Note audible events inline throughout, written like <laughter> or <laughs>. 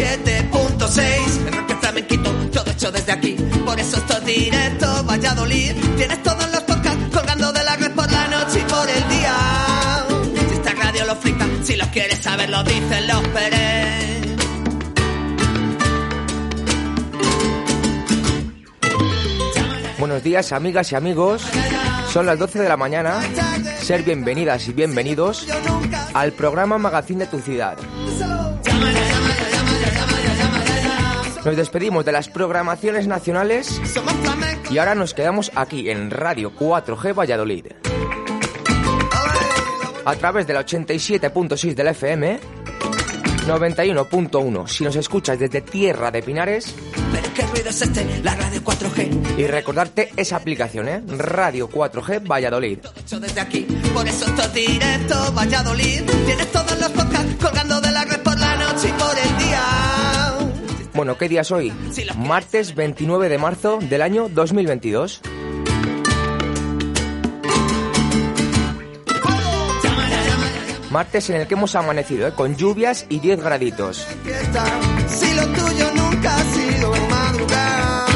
107.6, el rock flamenquito, todo hecho desde aquí. Por eso esto es directo, Valladolid. Tienes todos los podcasts colgando de la red por la noche y por el día. Si esta radio lo flipa, si los quieres saber, lo dicen los Pérez. Buenos días, amigas y amigos. Son las 12 de la mañana. Ser bienvenidas y bienvenidos al programa Magazine de tu ciudad. Nos despedimos de las programaciones nacionales y ahora nos quedamos aquí en Radio 4G Valladolid. A través de la 87.6 de la FM, 91.1 si nos escuchas desde Tierra de Pinares. Pero qué ruido es este, la radio 4G. Y recordarte esa aplicación, ¿eh? Radio 4G Valladolid. Valladolid. Tienes todos los podcasts colgando de la red por la noche y por el día. Bueno, ¿qué día es hoy? Martes 29 de marzo del año 2022. Martes en el que hemos amanecido, ¿eh? con lluvias y 10 graditos. Fiesta, Si lo tuyo nunca ha sido madrugar.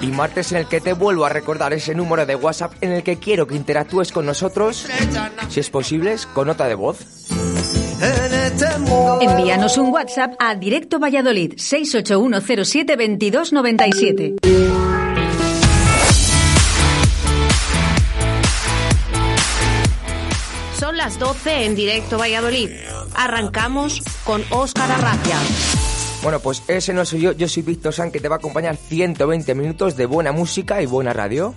Y martes en el que te vuelvo a recordar ese número de WhatsApp en el que quiero que interactúes con nosotros, si es posible, con nota de voz. Envíanos un WhatsApp a Directo Valladolid 681072297. Son las 12 en directo Valladolid. Arrancamos con Óscar Arracia. Bueno, pues ese no soy yo, yo soy Víctor San, que te va a acompañar 120 minutos de buena música y buena radio.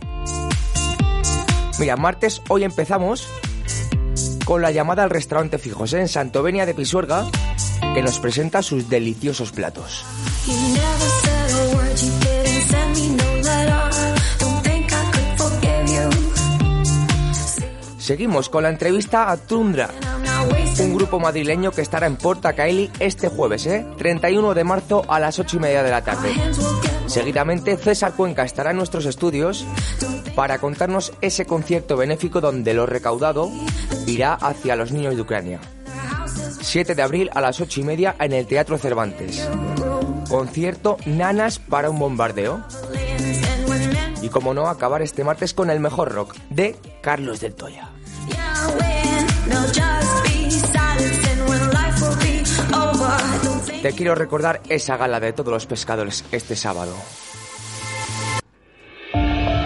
Mira, martes hoy empezamos con la llamada al restaurante Fijos en Santovenia de Pisuerga, que nos presenta sus deliciosos platos. Seguimos con la entrevista a Tundra, un grupo madrileño que estará en Porta Caeli este jueves, ¿eh? 31 de marzo a las 8 y media de la tarde. Seguidamente, César Cuenca estará en nuestros estudios para contarnos ese concierto benéfico donde lo recaudado irá hacia los niños de Ucrania. 7 de abril a las 8 y media en el Teatro Cervantes. Concierto Nanas para un bombardeo. Y como no, acabar este martes con el mejor rock de Carlos del Toya. Te quiero recordar esa gala de todos los pescadores este sábado.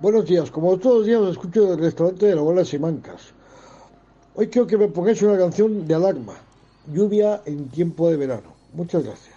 Buenos días, como todos los días os escucho del restaurante de la abuela Simancas. Hoy quiero que me pongáis una canción de alarma, lluvia en tiempo de verano. Muchas gracias.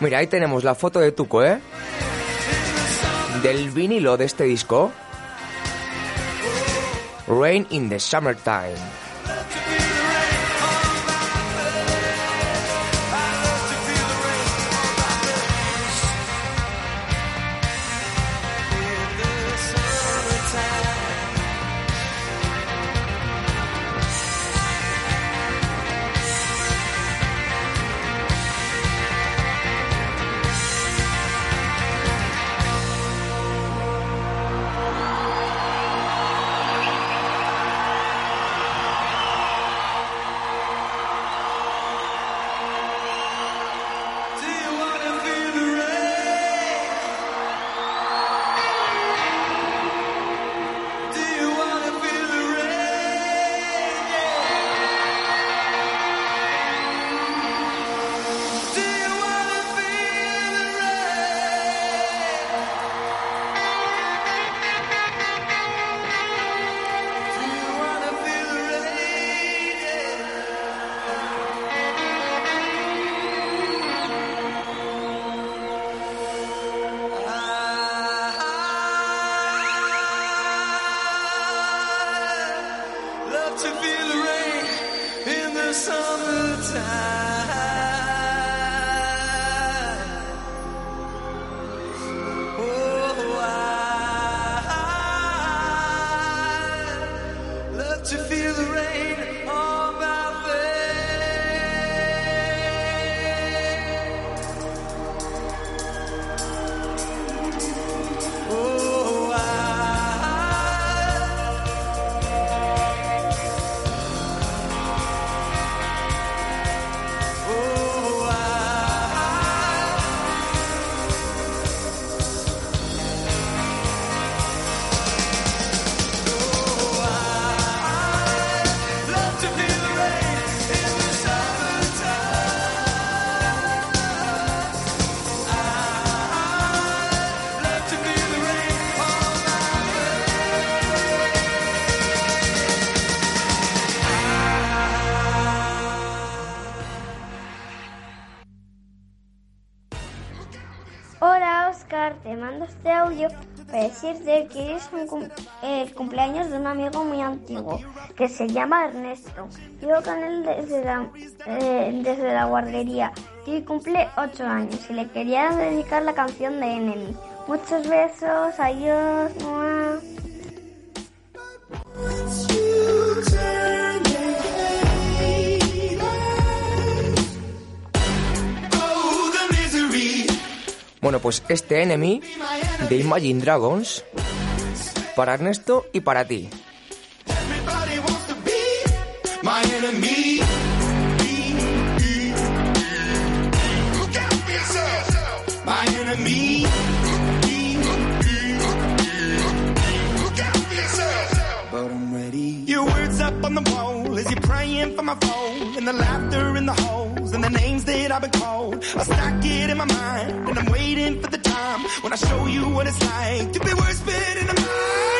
Mira, ahí tenemos la foto de Tuco, ¿eh? Del vinilo de este disco. Rain in the Summertime. Decirte que es un cum- el cumpleaños de un amigo muy antiguo que se llama Ernesto. Vivo con él desde la, eh, desde la guardería y cumple 8 años y le quería dedicar la canción de Enemy. Muchos besos, adiós. mua. The misery. Bueno, pues este Enemy de Imagine Dragons para Ernesto y para ti. On the wall as you're praying for my phone, and the laughter in the and the names that I've been called. I stack it in my mind, and I'm waiting for the when I show you what it's like to be worse fit in the mind.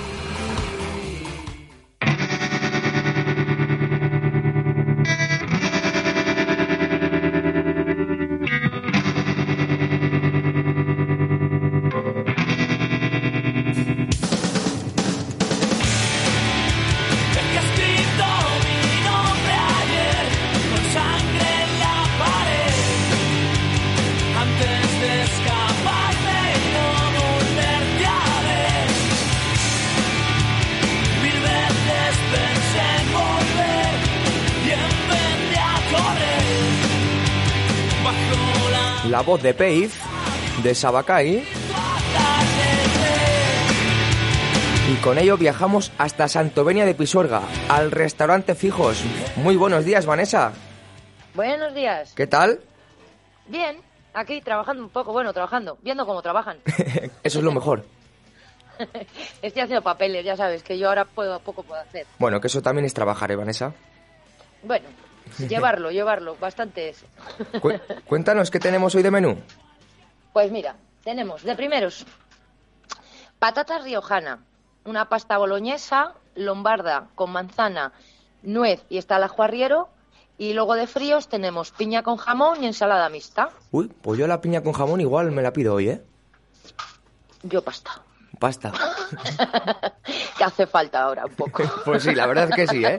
Voz de Peif, de Sabacay. Y con ello viajamos hasta Santovenia de Pisuerga, al restaurante Fijos. Muy buenos días, Vanessa. Buenos días. ¿Qué tal? Bien, aquí trabajando un poco, bueno, trabajando, viendo cómo trabajan. <laughs> Eso es lo mejor. <laughs> Estoy haciendo papeles, ya sabes, que yo ahora puedo, poco puedo hacer. Bueno, que eso también es trabajar, ¿eh, Vanessa? Bueno, <laughs> llevarlo, llevarlo, bastante es. Cu- cuéntanos qué tenemos hoy de menú. Pues mira, tenemos de primeros patatas riojana, una pasta boloñesa, lombarda con manzana, nuez y está el ajo arriero. Y luego de fríos tenemos piña con jamón y ensalada mixta. Uy, pues yo la piña con jamón igual me la pido hoy, ¿eh? Yo pasta. Pasta. <laughs> que hace falta ahora un poco. <laughs> Pues sí, la verdad es que sí, ¿eh?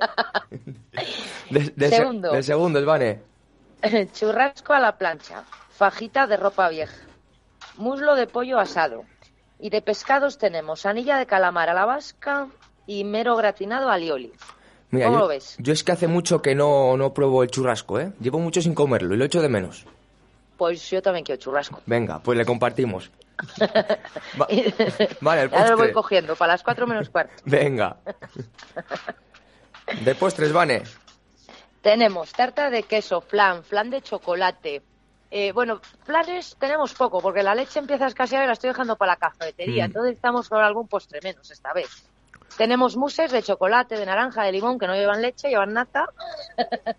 De, de se- Segundo. de segundos, Vane. <laughs> Churrasco a la plancha, fajita de ropa vieja, muslo de pollo asado. Y de pescados tenemos anilla de calamar a la vasca y mero gratinado alioli. Mira, ¿Cómo yo, lo ves? yo es que hace mucho que no, no pruebo el churrasco, ¿eh? Llevo mucho sin comerlo y lo echo de menos. Pues yo también quiero churrasco. Venga, pues le compartimos. Va- <laughs> vale, el Ya lo voy postre. cogiendo, para las cuatro menos cuarto. Venga. <laughs> De postres, Vane. Tenemos tarta de queso, flan, flan de chocolate. Eh, bueno, flanes tenemos poco, porque la leche empieza a escasear y la estoy dejando para la cafetería. Mm. Entonces estamos con algún postre menos esta vez. Tenemos muses de chocolate, de naranja, de limón, que no llevan leche, llevan nata. <laughs>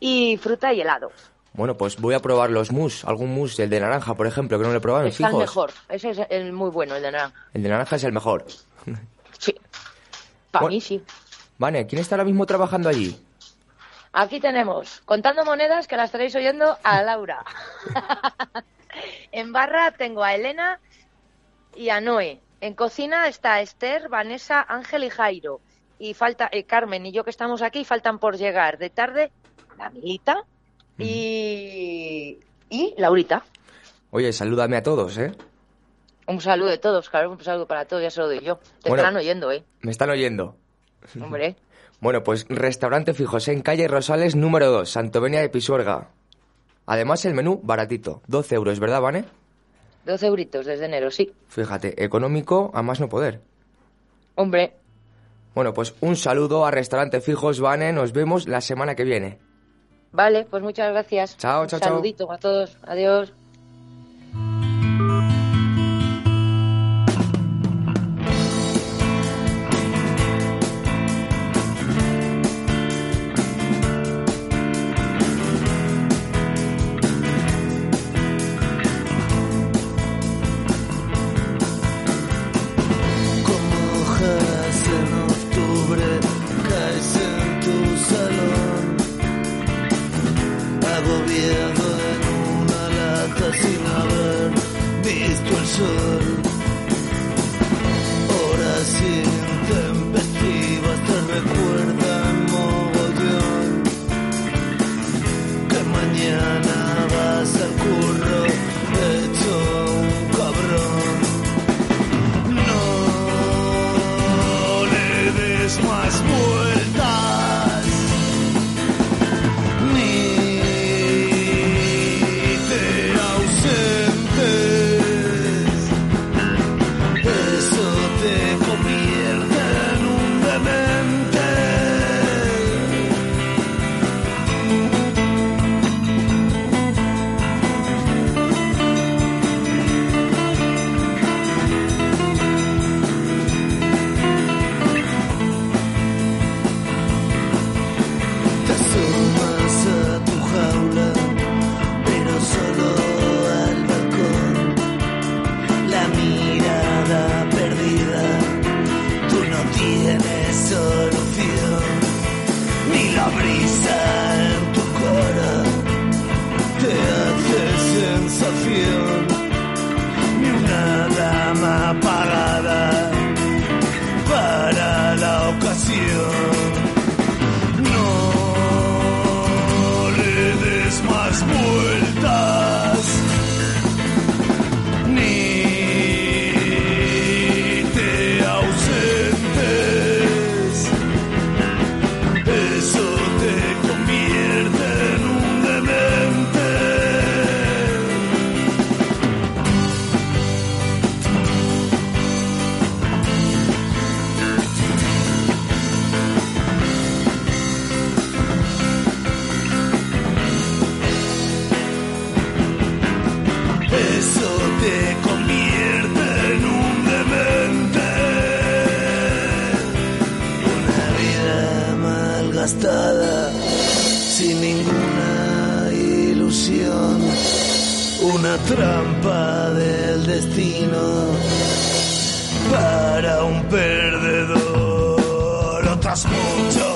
y fruta y helado. Bueno, pues voy a probar los mus. Algún mus, el de naranja, por ejemplo, que no le he probado en Está el mejor. Ese es el muy bueno, el de naranja. El de naranja es el mejor. Para Bueno. mí sí. Vane, ¿quién está ahora mismo trabajando allí? Aquí tenemos, contando monedas, que las estaréis oyendo, a Laura. <laughs> en barra tengo a Elena y a Noé. En cocina está Esther, Vanessa, Ángel y Jairo. Y falta eh, Carmen y yo que estamos aquí, faltan por llegar de tarde la Milita y, y Laurita. Oye, salúdame a todos, ¿eh? Un saludo de todos, claro, un saludo para todos, ya se lo doy yo. Te Bueno. estarán oyendo, ¿eh? Me están oyendo. Hombre. <laughs> Bueno, pues restaurante Fijos en calle Rosales número 2, Santovenia de Pisuerga. Además, el menú baratito, 12 euros, ¿verdad, Vane? 12 euritos desde enero, sí. Fíjate, económico a más no poder. Hombre, Bueno, pues un saludo a Restaurante Fijos, Vane. Nos vemos la semana que viene. Vale, pues muchas gracias. Chao, Un chao, chao. saludito a todos. Adiós. Sin ninguna ilusión. Una trampa del destino para un perdedor. Otras muchos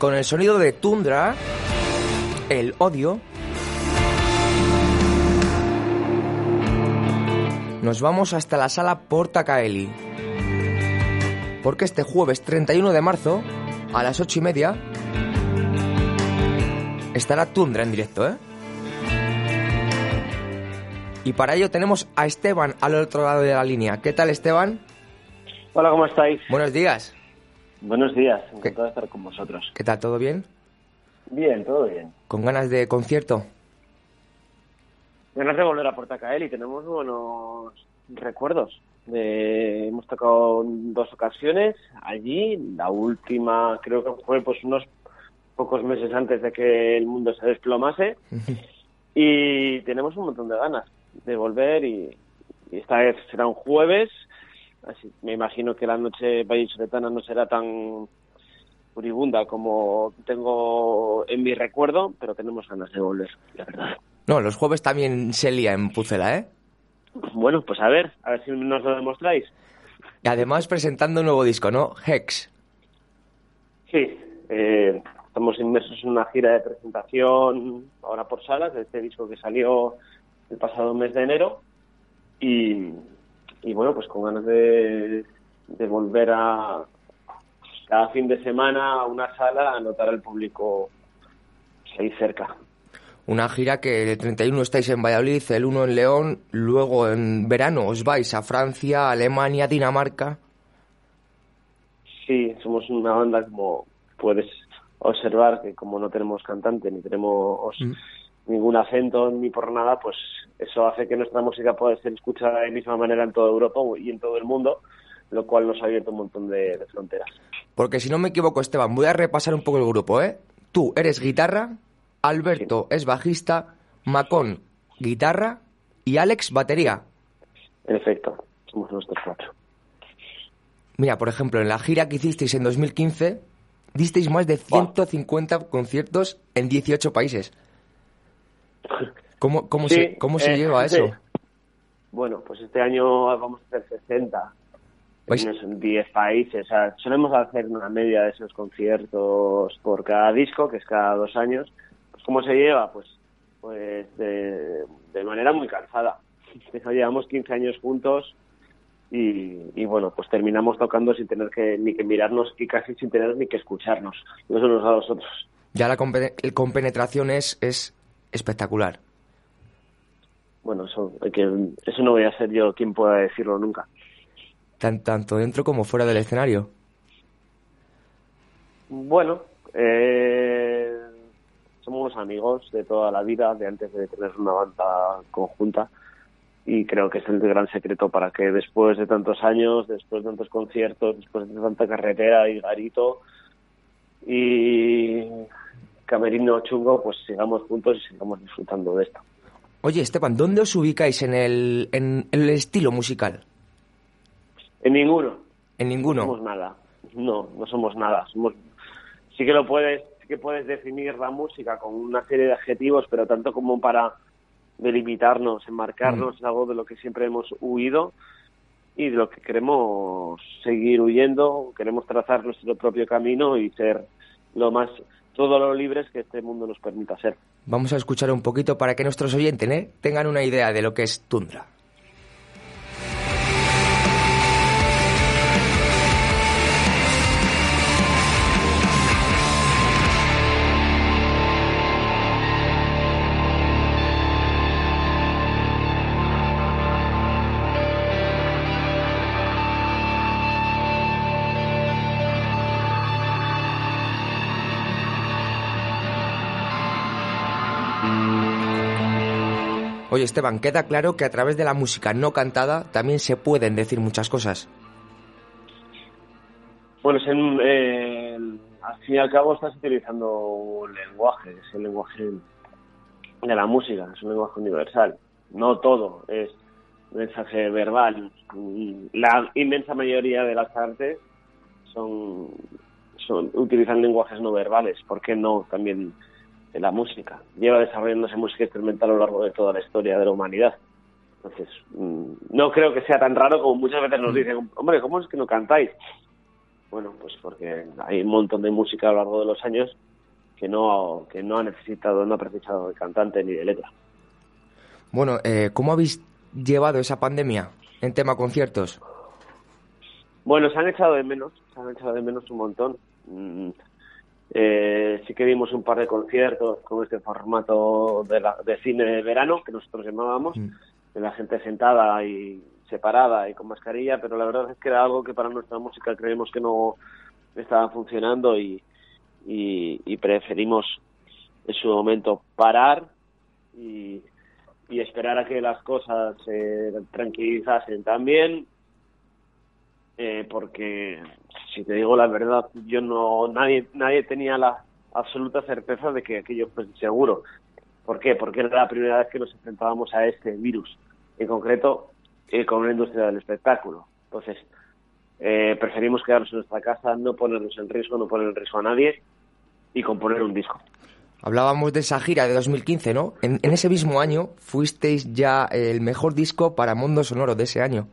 Con el sonido de Tundra, el odio, nos vamos hasta la sala Porta Caeli. Porque este jueves 31 de marzo, a las 8 y media, estará Tundra en directo, ¿eh? Y para ello tenemos a Esteban al otro lado de la línea. ¿Qué tal, Esteban? Hola, ¿cómo estáis? Buenos días. Buenos días, encantado de estar con vosotros. ¿Qué tal? ¿Todo bien? Bien, todo bien. ¿Con ganas de concierto? Ganas de volver a Portacael y tenemos buenos recuerdos. De, hemos tocado en dos ocasiones allí, la última creo que fue pues unos pocos meses antes de que el mundo se desplomase <laughs> y tenemos un montón de ganas de volver y, y esta vez será un jueves, así me imagino que la noche vallisoletana no será tan furibunda como tengo en mi recuerdo, pero tenemos ganas de volver, la verdad. No, los jueves también se lía en Pucela, ¿eh? Bueno, pues a ver, a ver si nos lo demostráis. Y además presentando un nuevo disco, ¿no? Hex. Sí, eh, estamos inmersos en una gira de presentación ahora por salas de este disco que salió el pasado mes de enero y, y bueno, pues con ganas de, de volver a cada fin de semana a una sala a notar al público ahí cerca. Una gira que el 31 estáis en Valladolid, el 1 en León, luego en verano os vais a Francia, Alemania, Dinamarca. Sí, somos una banda como puedes observar que como no tenemos cantante ni tenemos ningún acento ni por nada, pues eso hace que nuestra música pueda ser escuchada de la misma manera en toda Europa y en todo el mundo, lo cual nos ha abierto un montón de, de fronteras. Porque si no me equivoco, Esteban, voy a repasar un poco el grupo, ¿eh? Tú eres guitarra, Alberto es bajista, Macón guitarra y Alex batería. En efecto, somos nosotros cuatro. Mira, por ejemplo, en la gira que hicisteis en 2015, disteis más de 150 conciertos en 18 países. ¿Cómo, cómo, Sí, se, cómo se eh, lleva sí. eso? Bueno, pues este año vamos a hacer 60 Pues- en unos 10 países. O sea, solemos hacer una media de esos conciertos por cada disco, que es cada dos años. Pues ¿Cómo se lleva? Pues, pues de, de manera muy cansada. <laughs> Llevamos 15 años juntos y, y bueno, pues terminamos tocando sin tener que ni que mirarnos y casi sin tener ni que escucharnos los unos a los otros. Ya la compenetración es, es espectacular. Bueno, eso, que, eso no voy a ser yo quien pueda decirlo nunca. Tan, tanto dentro como fuera del escenario. Bueno, eh, somos amigos de toda la vida, de antes de tener una banda conjunta, y creo que es el gran secreto para que después de tantos años, después de tantos conciertos, después de tanta carretera y garito y camerino chungo, pues sigamos juntos y sigamos disfrutando de esto. Oye, Esteban, ¿dónde os ubicáis en el, en el estilo musical? En ninguno. En ninguno. No somos nada. No, no somos nada. Somos sí que lo puedes, sí que puedes definir la música con una serie de adjetivos, pero tanto como para delimitarnos, enmarcarnos es algo de lo que siempre hemos huido y de lo que queremos seguir huyendo, queremos trazar nuestro propio camino y ser lo más todo lo libres que este mundo nos permita ser. Vamos a escuchar un poquito para que nuestros oyentes ¿eh? tengan una idea de lo que es Tundra. Oye, Esteban, queda claro que a través de la música no cantada también se pueden decir muchas cosas. Bueno, es en- eh, al fin y al cabo estás utilizando un lenguaje, es el lenguaje de la música, es un lenguaje universal. No todo es mensaje verbal. La inmensa mayoría de las artes son, son utilizan lenguajes no verbales. ¿Por qué no también en la música? Lleva desarrollándose música instrumental a lo largo de toda la historia de la humanidad. Entonces, mm, no creo que sea tan raro como muchas veces nos dicen, hombre, ¿cómo es que no cantáis? Bueno, pues porque hay un montón de música a lo largo de los años que no, que no ha necesitado, no ha precisado de cantante ni de letra. Bueno, eh, ¿cómo habéis llevado esa pandemia en tema conciertos? Bueno, se han echado de menos, se han echado de menos un montón. Mm, eh, sí que dimos un par de conciertos con este formato de, la- de cine de verano que nosotros llamábamos, de la gente sentada y separada y con mascarilla, pero la verdad es que era algo que para nuestra música creemos que no estaba funcionando y, y, y preferimos en su momento parar y, y esperar a que las cosas se tranquilizasen también eh, porque si te digo la verdad yo no nadie nadie tenía la absoluta certeza de que aquello fuese seguro ¿por qué? porque era la primera vez que nos enfrentábamos a este virus en concreto eh, con una industria del espectáculo. Entonces, eh, preferimos quedarnos en nuestra casa, no ponernos en riesgo, no poner en riesgo a nadie y componer un disco. Hablábamos de esa gira de 2015, ¿no? En, en ese mismo año fuisteis ya el mejor disco para Mundo Sonoro de ese año.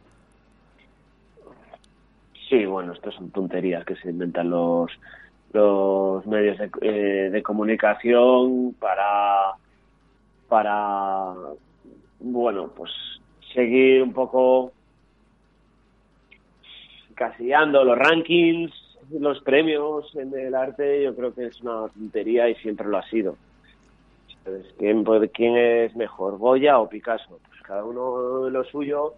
Sí, bueno, estas son tonterías que se inventan los los medios de, eh, de comunicación para para bueno pues seguir un poco casillando los rankings los premios en el arte yo creo que es una tontería y siempre lo ha sido. ¿quién, quién es mejor Goya o Picasso pues cada uno lo suyo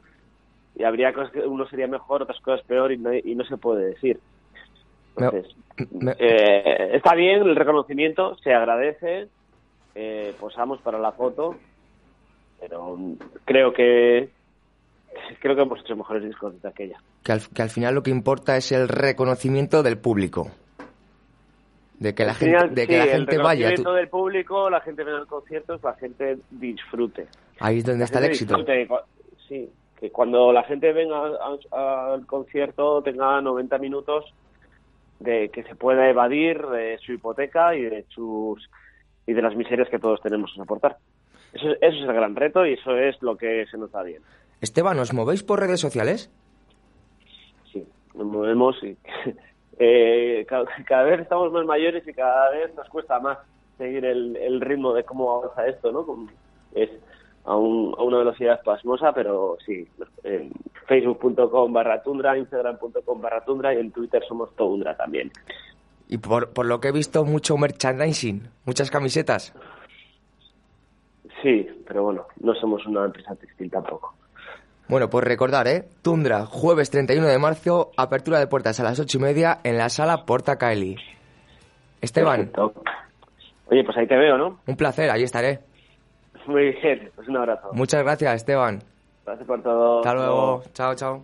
y habría cosas que uno sería mejor otras cosas peor y no, y no se puede decir entonces eh, está bien el reconocimiento, se agradece, eh, posamos para la foto, pero creo que creo que hemos hecho mejores discos desde aquella. Que al, que al final lo que importa es el reconocimiento del público. De que la final, gente, de que sí, la el gente vaya. tú- reconocimiento del público, la gente venga al concierto, la gente disfrute. Ahí es donde La está el éxito. disfrute, Sí, que cuando la gente venga al concierto tenga 90 minutos de que se pueda evadir de su hipoteca y de sus y de las miserias que todos tenemos que soportar. Eso, eso es el gran reto y eso es lo que se nos da bien. Esteban, ¿os movéis por redes sociales? Sí, nos movemos y <laughs> eh, cada, cada vez estamos más mayores y cada vez nos cuesta más seguir el, el ritmo de cómo avanza esto, ¿no? Como Es a, un- a una velocidad pasmosa, pero sí, en facebook.com barra tundra, instagram.com barra tundra y en Twitter somos tundra también. Y por, por lo que he visto, mucho merchandising, muchas camisetas. Sí, pero bueno, no somos una empresa textil tampoco. Bueno, pues recordar, ¿eh? Tundra, jueves 31 de marzo, apertura de puertas a las ocho y media en la sala Porta Caeli. Esteban, Perfecto. Oye, pues ahí te veo, ¿no? un placer, ahí estaré. Muy bien, pues un abrazo. Muchas gracias, Esteban. Gracias por todo. Hasta luego. Chao, chao.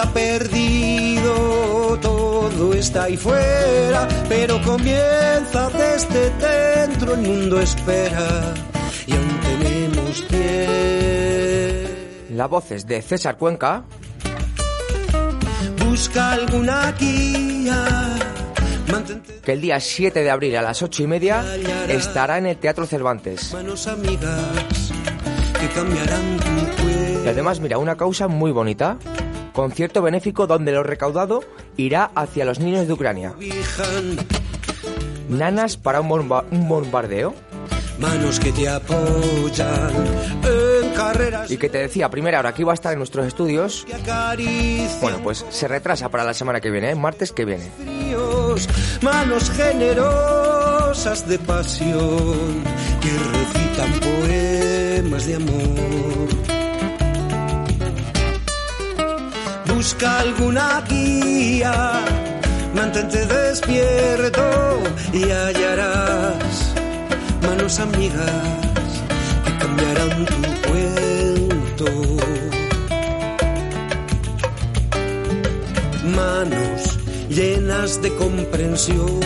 Está perdido, todo está ahí fuera, pero comienza desde dentro, el mundo espera y aún tenemos tiempo. La voz es de César Cuenca. Busca alguna guía. que el día 7 de abril a las 8 y media estará en el Teatro Cervantes. Manos amigas que cambiarán tu. Y además, mira, una causa muy bonita. Concierto benéfico donde lo recaudado irá hacia los niños de Ucrania. Nanas para un, bomba- un bombardeo. Manos que te apoyan en carreras Y que te decía primera hora que iba a estar en nuestros estudios. Bueno, pues se retrasa para la semana que viene, ¿eh? martes que viene. fríos, manos generosas de pasión que recitan poemas de amor. Busca alguna guía, mantente despierto y hallarás manos amigas que cambiarán tu cuento. manos llenas de comprensión,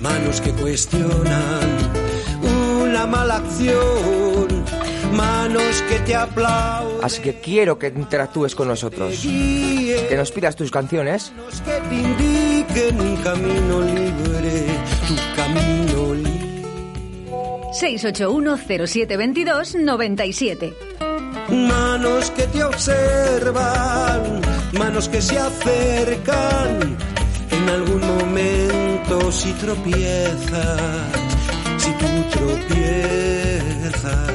manos que cuestionan una mala acción, manos que te aplauden, Así que quiero que interactúes con nosotros. Que nos pidas tus canciones. que te indiquen un camino libre, tu camino libre. 681 0722 97. Manos que te observan, manos que se acercan. En algún momento si tropiezas, si tú tropiezas.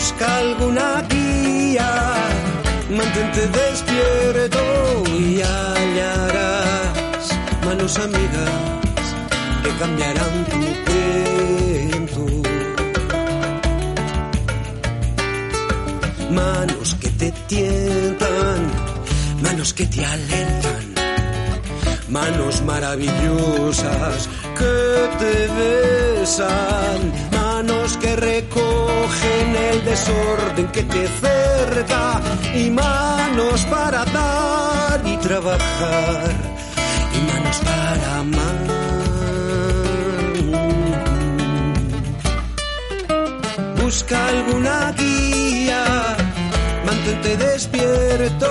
Busca alguna guía, mantente despierto y hallarás manos amigas que cambiarán tu cuento. Manos que te tientan, manos que te alentan, manos maravillosas que te besan, manos que recogen el desorden que te cerca y manos para dar y trabajar y manos para amar. Busca alguna guía, mantente despierto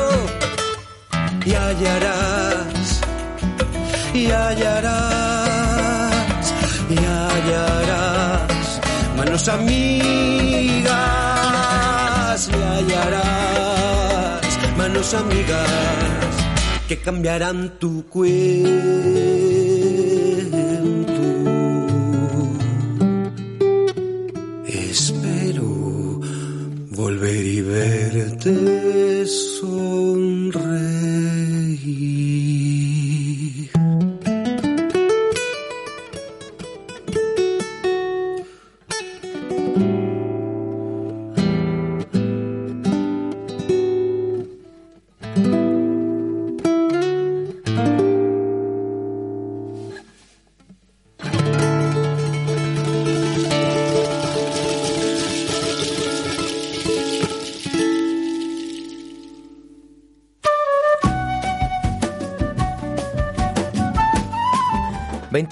y hallarás y hallarás manos amigas me hallarás, manos amigas que cambiarán tu cuento. Espero volver y verte.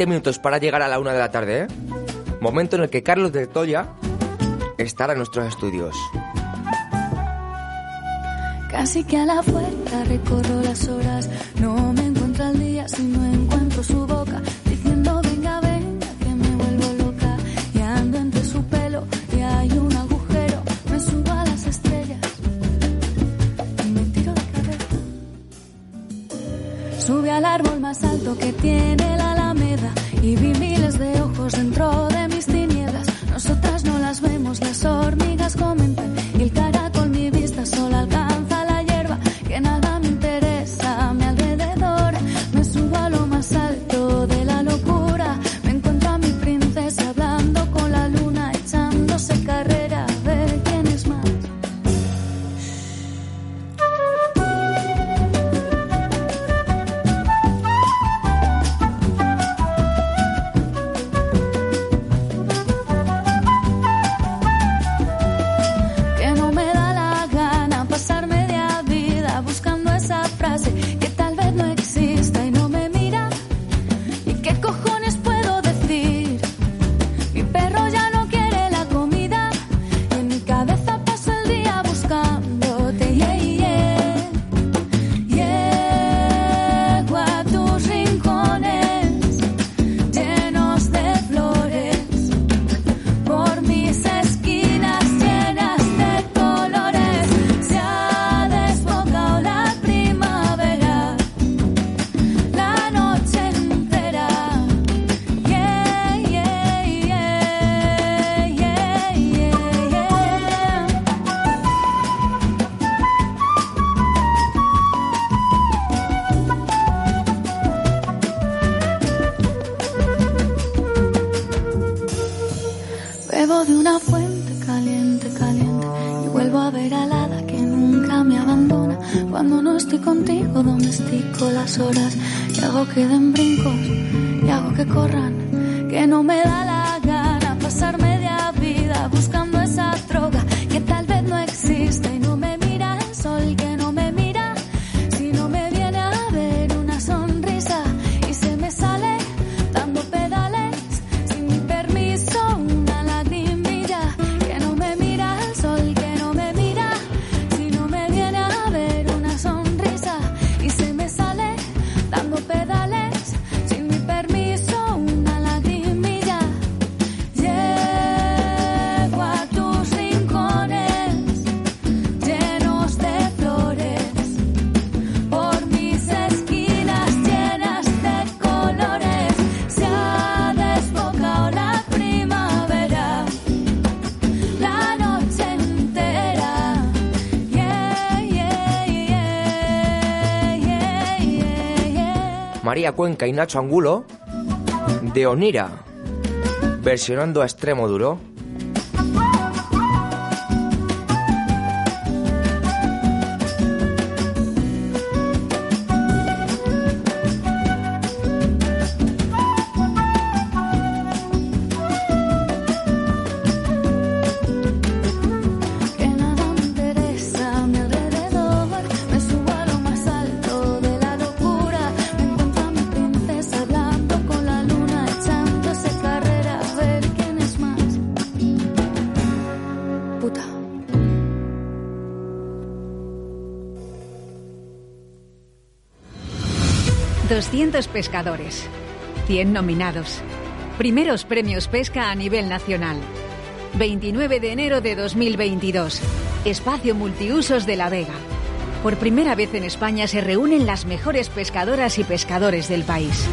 minutos para llegar a la una de la tarde. ¿eh? Momento en el que Carlos de Toya estará en nuestros estudios. Casi que a la puerta recorro las horas, no me encuentro al día si no encuentro su boca, diciendo venga, venga, que me vuelvo loca, y ando entre su pelo y hay un agujero, me subo a las estrellas y me tiro de cabeza. Sube al árbol más alto que tiene la y hago que den brincos y hago que corran. Cuenca y Nacho Angulo de Onira, versionando a extremo duro. 700 pescadores, 100 nominados, primeros premios pesca a nivel nacional. 29 de enero de 2022, espacio multiusos de La Vega. Por primera vez en España se reúnen las mejores pescadoras y pescadores del país.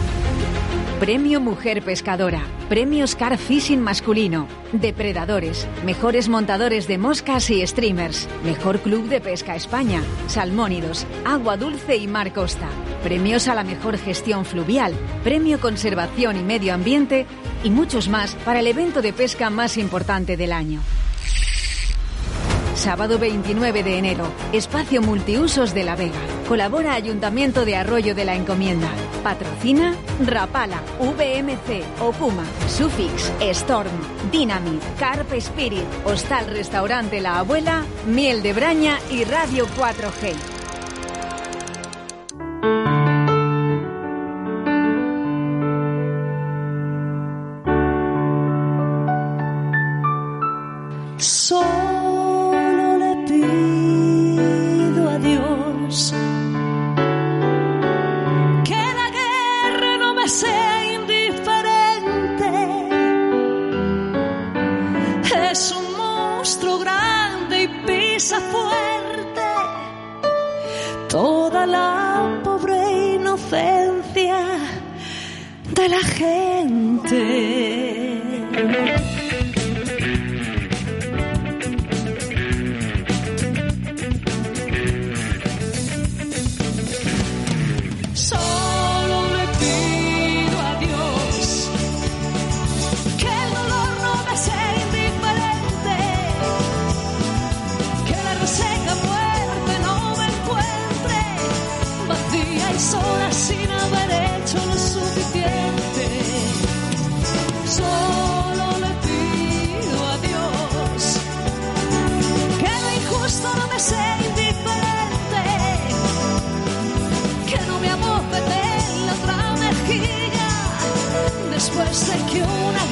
Premio Mujer Pescadora, Premio Scar Fishing Masculino, Depredadores, Mejores Montadores de Moscas y Streamers, Mejor Club de Pesca España, Salmónidos, Agua Dulce y Mar Costa. Premios a la Mejor Gestión Fluvial, Premio Conservación y Medio Ambiente y muchos más para el evento de pesca más importante del año. Sábado 29 de enero, Espacio Multiusos de La Vega. Colabora Ayuntamiento de Arroyo de la Encomienda. Patrocina Rapala, VMC, Okuma, Sufix, Storm, Dynamit, Carp Spirit, Hostal Restaurante La Abuela, Miel de Braña y Radio 4G. Que una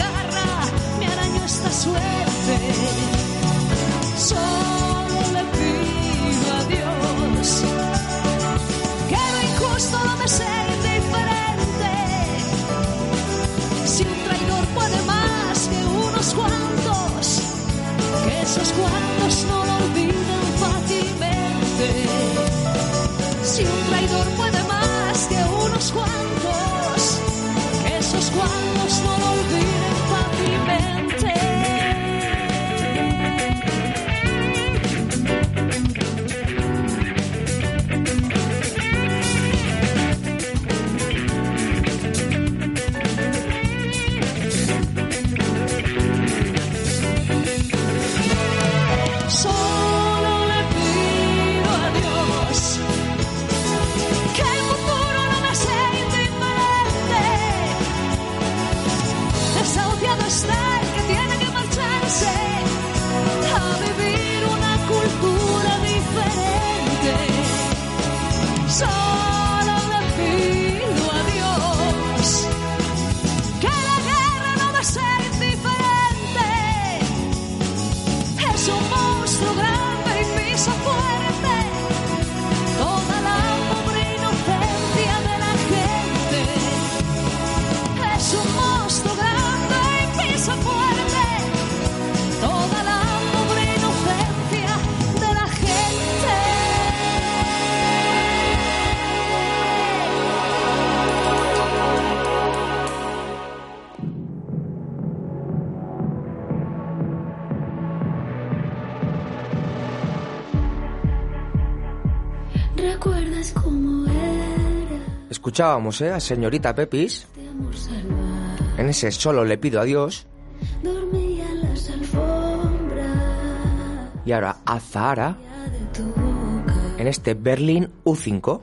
Escuchábamos ¿eh? a señorita Pepis en ese solo le pido a Dios y ahora a Zahara en este Berlín U5.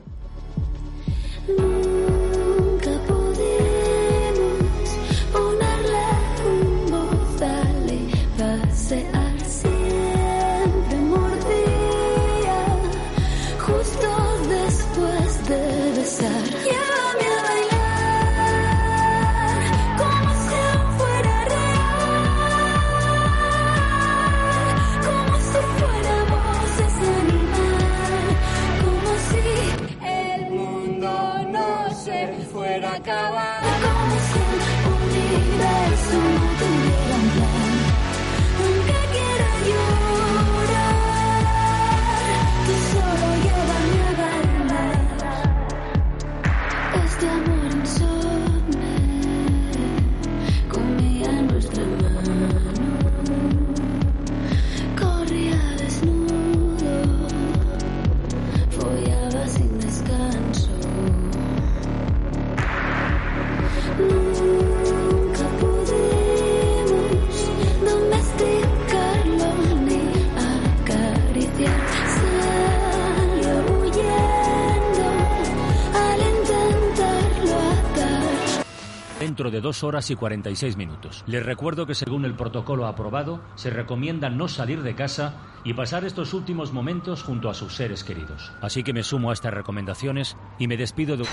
De dos horas y 46 minutos. Les recuerdo que según el protocolo aprobado, se recomienda no salir de casa y pasar estos últimos momentos junto a sus seres queridos. Así que me sumo a estas recomendaciones y me despido de...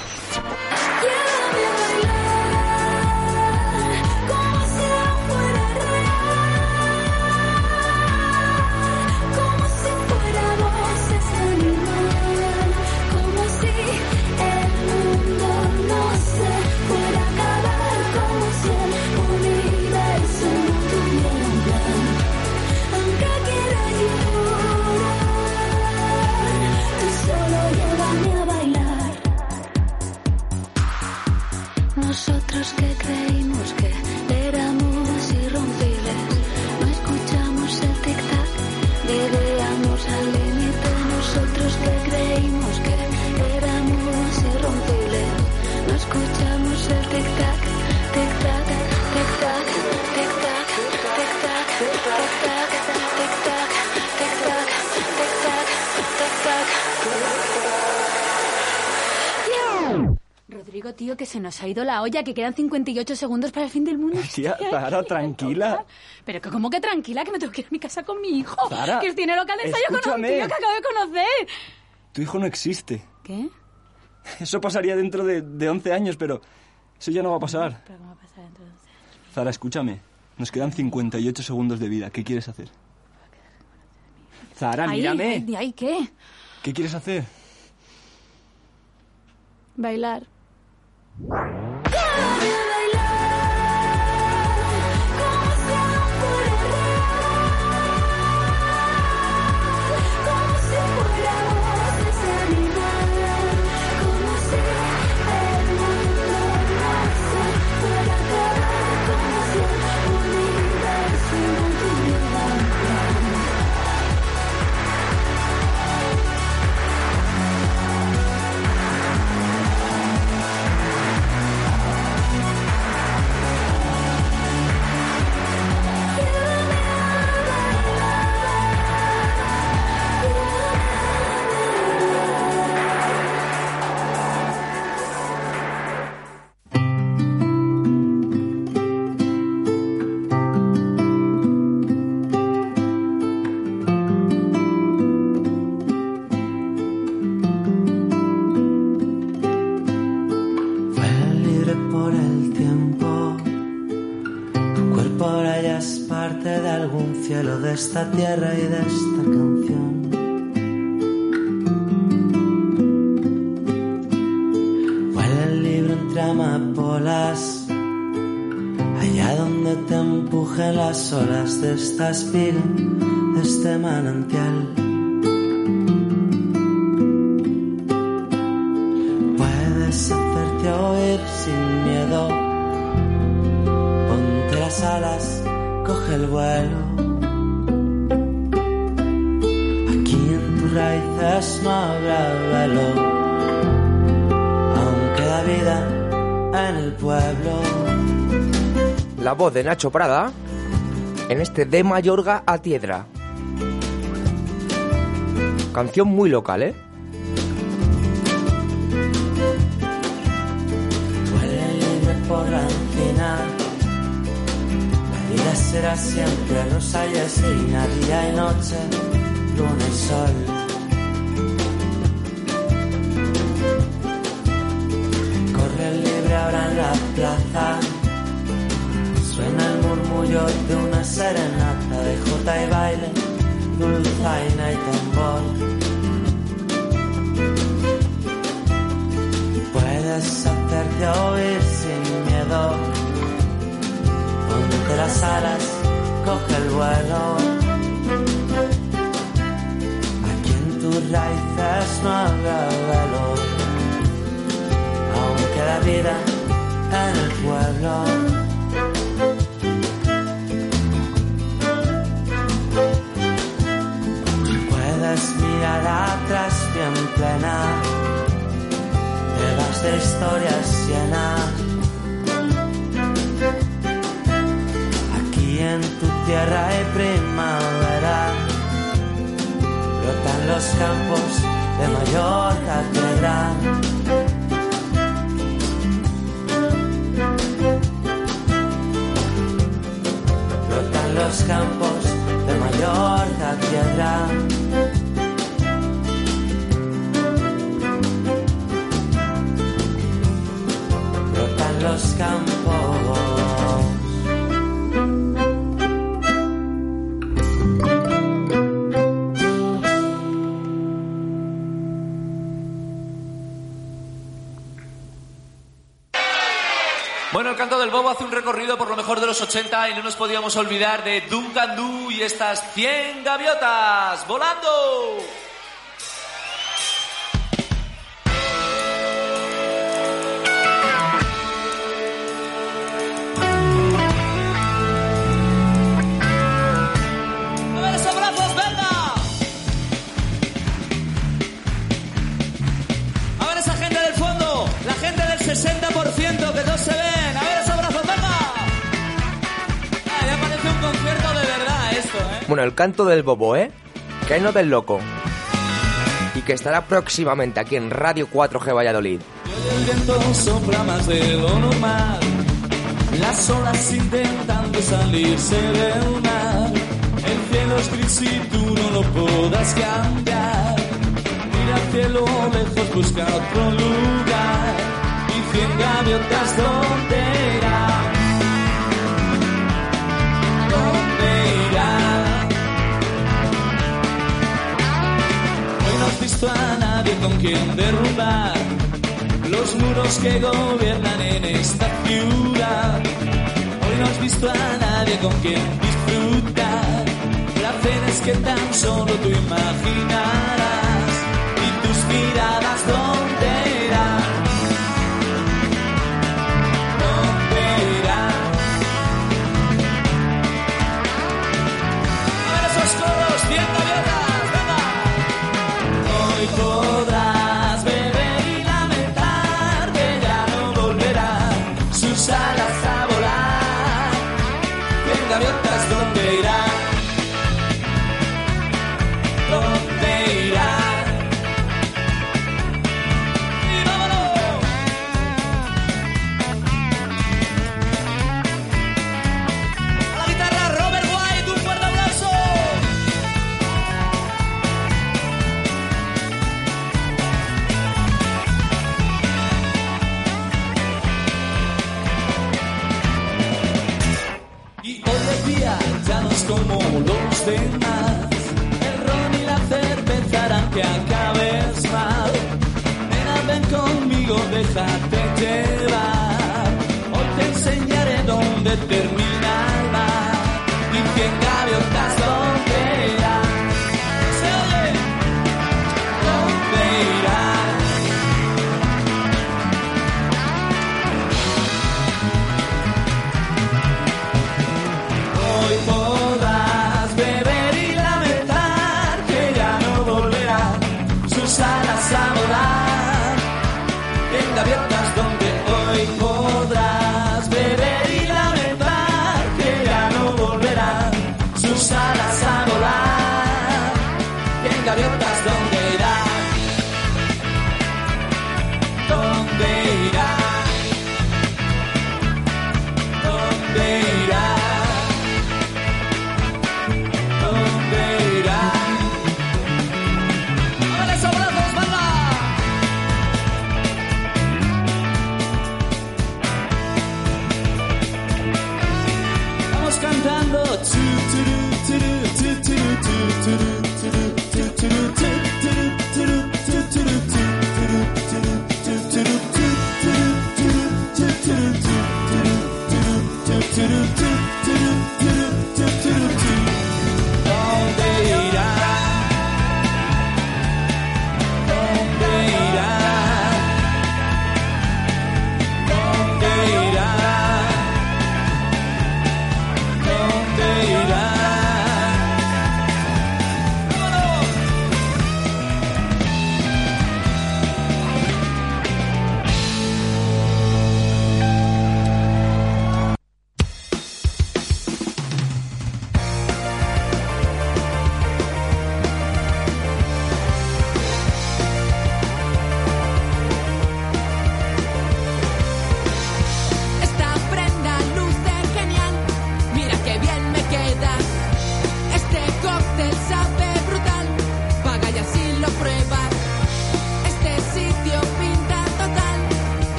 Tío, que se nos ha ido la olla, que quedan 58 segundos para el fin del mundo. Tía, Zara, tranquila. Pero que como que tranquila, que me tengo que ir a mi casa con mi hijo. Zara, que tiene local de ensayo con un tío que acabo de conocer. Tu hijo no existe. ¿Qué? Eso pasaría dentro de, de 11 años, pero eso ya no va a pasar. ¿Pero cómo va a pasar dentro de once años? Zara, escúchame. Nos quedan 58 segundos de vida. ¿Qué quieres hacer? Zara, Ahí, mírame. ¿De ahí qué? ¿Qué quieres hacer? Bailar. Yeah! Esta tierra y de esta canción. Huele libre entre amapolas. Allá donde te empujen las olas de esta espiga, de este manantial. Voz de Nacho Prada en este de Mayorga a Tiedra. Canción muy local, ¿eh? Por la encina. La vida será siempre rosa y día y noche, luna y sol. Corre libre ahora en la plaza. Murmullo de una serenata de jota y baile, dulzaina y tambor. Puedes hacerte oír sin miedo. Ponte las alas, coge el vuelo. Aquí en tus raíces no habrá valor. Aún queda vida en el pueblo. es mirada atrás bien plena, te vas de historias llenas. Aquí en tu tierra hay primavera, brotan los campos de mayor catedral. los campos de Mallorca piedra. Campos. Bueno, el canto del bobo hace un recorrido por lo mejor de los 80 y no nos podíamos olvidar de Duncan Du y estas 100 gaviotas volando. 1, El canto del bobo, ¿eh? Que no del loco. Y que estará próximamente aquí en Radio 4G Valladolid. El viento sopla más de lo normal. Las olas intentan salirse del mar. El cielo es gris y tú no lo podrás cambiar. Mira al cielo lejos, busca otro lugar. Y cien gaviotas donde visto a nadie con quien derrumbar los muros que gobiernan en esta ciudad. Hoy no has visto a nadie con quien disfrutar placeres que tan solo tú imaginarás. Y tus miradas,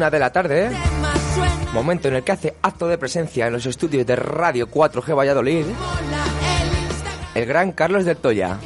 Una de la tarde, momento en el que hace acto de presencia en los estudios de Radio 4G Valladolid, el gran Carlos del Toya.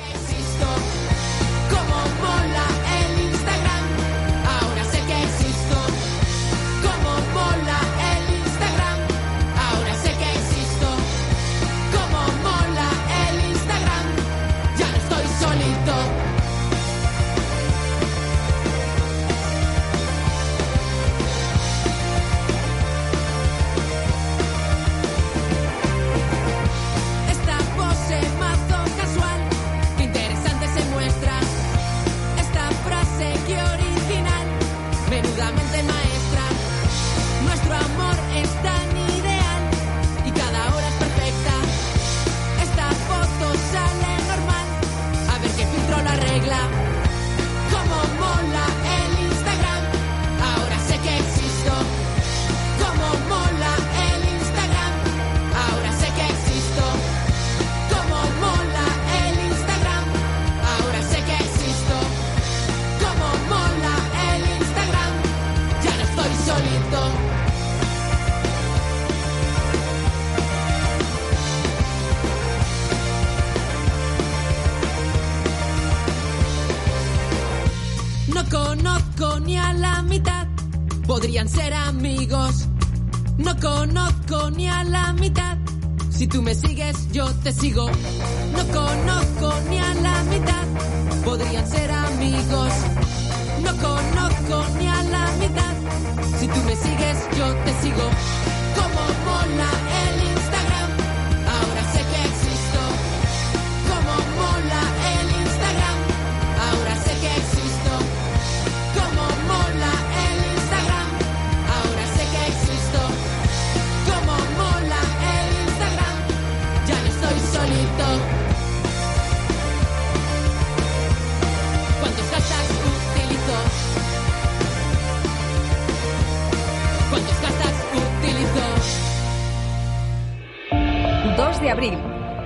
Podrían ser amigos. No conozco ni a la mitad. Si tú me sigues, yo te sigo. No conozco ni a la mitad. Podrían ser amigos. No conozco ni a la mitad. Si tú me sigues, yo te sigo. Como mola el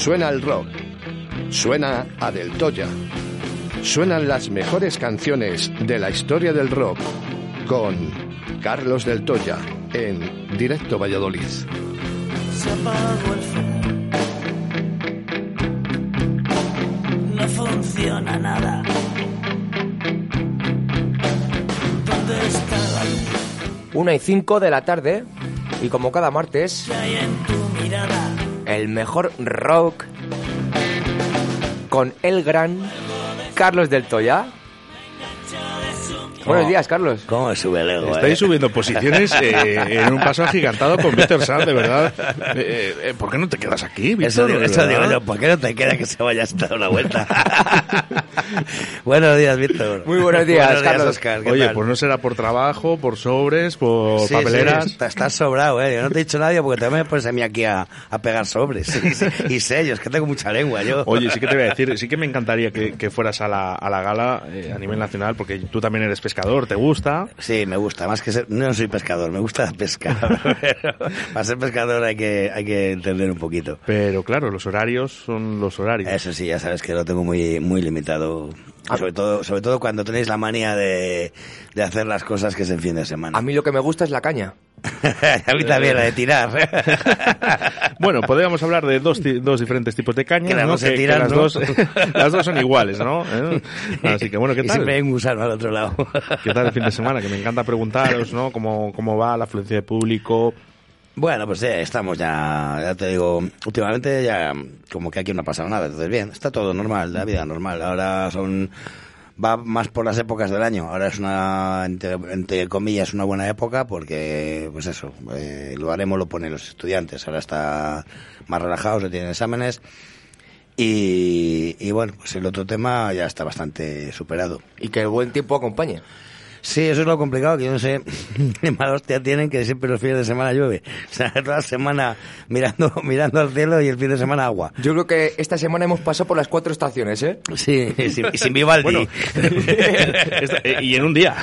Suena el rock. Suena a Del Toya. Suenan las mejores canciones de la historia del rock con Carlos Del Toya en Directo Valladolid. Se apagó el fuego. No funciona nada. ¿Dónde está la luz? Una y 5 de la tarde. Y como cada martes, que hay en tu mirada? El mejor rock con el gran Carlos del Toya. Buenos días, Carlos. ¿Cómo sube el ego? Estáis eh? subiendo posiciones eh, en un paso agigantado con Víctor Sanz, de verdad. Eh, eh, ¿Por qué no te quedas aquí, Víctor? Eso, digo, eso digo yo, ¿por qué no te queda que se vaya hasta una vuelta? <laughs> buenos días, Víctor. Muy buenos días, Carlos. Oscar. ¿qué Oye, tal? pues no será por trabajo, por sobres, por Sí, papeleras. sí, está- estás sobrado, ¿eh? Yo no te he dicho nadie porque también me pones a mí aquí a, a pegar sobres y, y sellos, que tengo mucha lengua yo. Oye, sí que te voy a decir, sí que me encantaría que, que fueras a la, a la gala eh, a nivel nacional, porque tú también eres pescador, ¿te gusta? Sí, me gusta, más que ser, no soy pescador, me gusta la pesca. <laughs> Pero para ser pescador hay que, hay que entender un poquito. Pero claro, los horarios son los horarios. Eso sí, ya sabes que lo tengo muy, muy limitado. Sobre todo, sobre todo cuando tenéis la manía de, de hacer las cosas que es en fin de semana. A mí lo que me gusta es la caña. <laughs> a mí también, la de tirar. <laughs> Bueno, podríamos hablar de dos, dos diferentes tipos de cañas, Que las ¿no? dos Que- que tiran, las, ¿no? dos, <laughs> las dos son iguales, ¿no? ¿Eh? Así que bueno, ¿qué Y tal? siempre hay un gusano al otro lado. ¿Qué tal el fin de semana? Que me encanta preguntaros, ¿no? ¿Cómo, cómo va la afluencia de público? Bueno, pues ya estamos ya, ya te digo, últimamente ya como que aquí no ha pasado nada, entonces bien, está todo normal, la vida normal. Ahora son, va más por las épocas del año, ahora es una, entre, comillas, una buena época porque, pues eso, eh, lo haremos, lo ponen los estudiantes, ahora está más relajados, se tienen exámenes. Y, y bueno, pues el otro tema ya está bastante superado. Y que el buen tiempo acompañe. Sí, eso es lo complicado, que yo no sé <laughs> qué mala hostia tienen que siempre los fines de semana llueve. O sea, toda la semana mirando, <laughs> mirando al cielo y el fin de semana agua. Yo creo que esta semana hemos pasado por las cuatro estaciones, ¿eh? Sí, y sin, sin Vivaldi. Bueno, <laughs> Esta- eh, y en un día.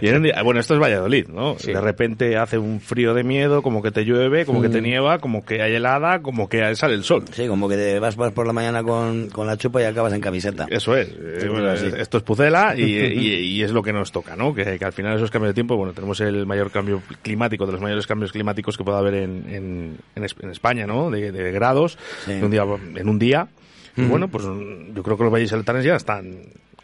y en un día. Bueno, esto es Valladolid, ¿no? De repente hace un frío de miedo, como que te llueve, como que te Mm. nieva, como que hay helada, como que sale el sol. Sí, como que te vas, vas por la mañana con, con la chupa y acabas en camiseta. Eso es. Eh, Sí, bueno. Esto es Pucela y, y- y es lo que nos toca, ¿no? Que, que al final esos cambios de tiempo, bueno, tenemos el mayor cambio climático, de los mayores cambios climáticos que pueda haber en, en, en Es- en España, ¿no? De, de grados Sí. de un día, en un día. Y bueno, pues yo creo que los valles altanes ya están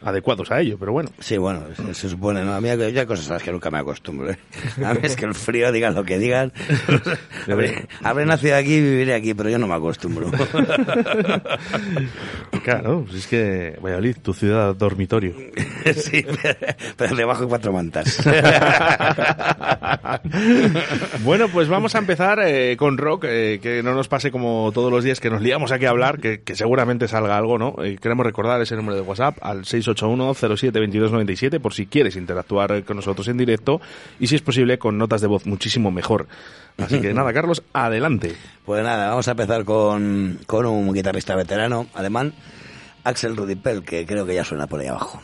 adecuados a ello, pero bueno. Sí, bueno, se, se supone, ¿no? A mí hay, hay cosas a las que nunca me acostumbro, ¿eh? A mí es que el frío, digan lo que digan. <laughs> habré, habré nacido aquí y viviré aquí, pero yo no me acostumbro. <laughs> Claro, pues es que Valladolid, tu ciudad dormitorio. <laughs> sí, pero, pero debajo de cuatro mantas. bueno, pues vamos a empezar eh, con rock, eh, que no nos pase como todos los días que nos liamos aquí a hablar, que, que seguramente salga algo, ¿no? Queremos recordar ese número de WhatsApp al 681-07-2297 por si quieres interactuar con nosotros en directo y si es posible con notas de voz muchísimo mejor. Así que <laughs> nada, Carlos, adelante. Pues nada, vamos a empezar con, con un guitarrista veterano alemán, Axel Rudipel, que creo que ya suena por ahí abajo.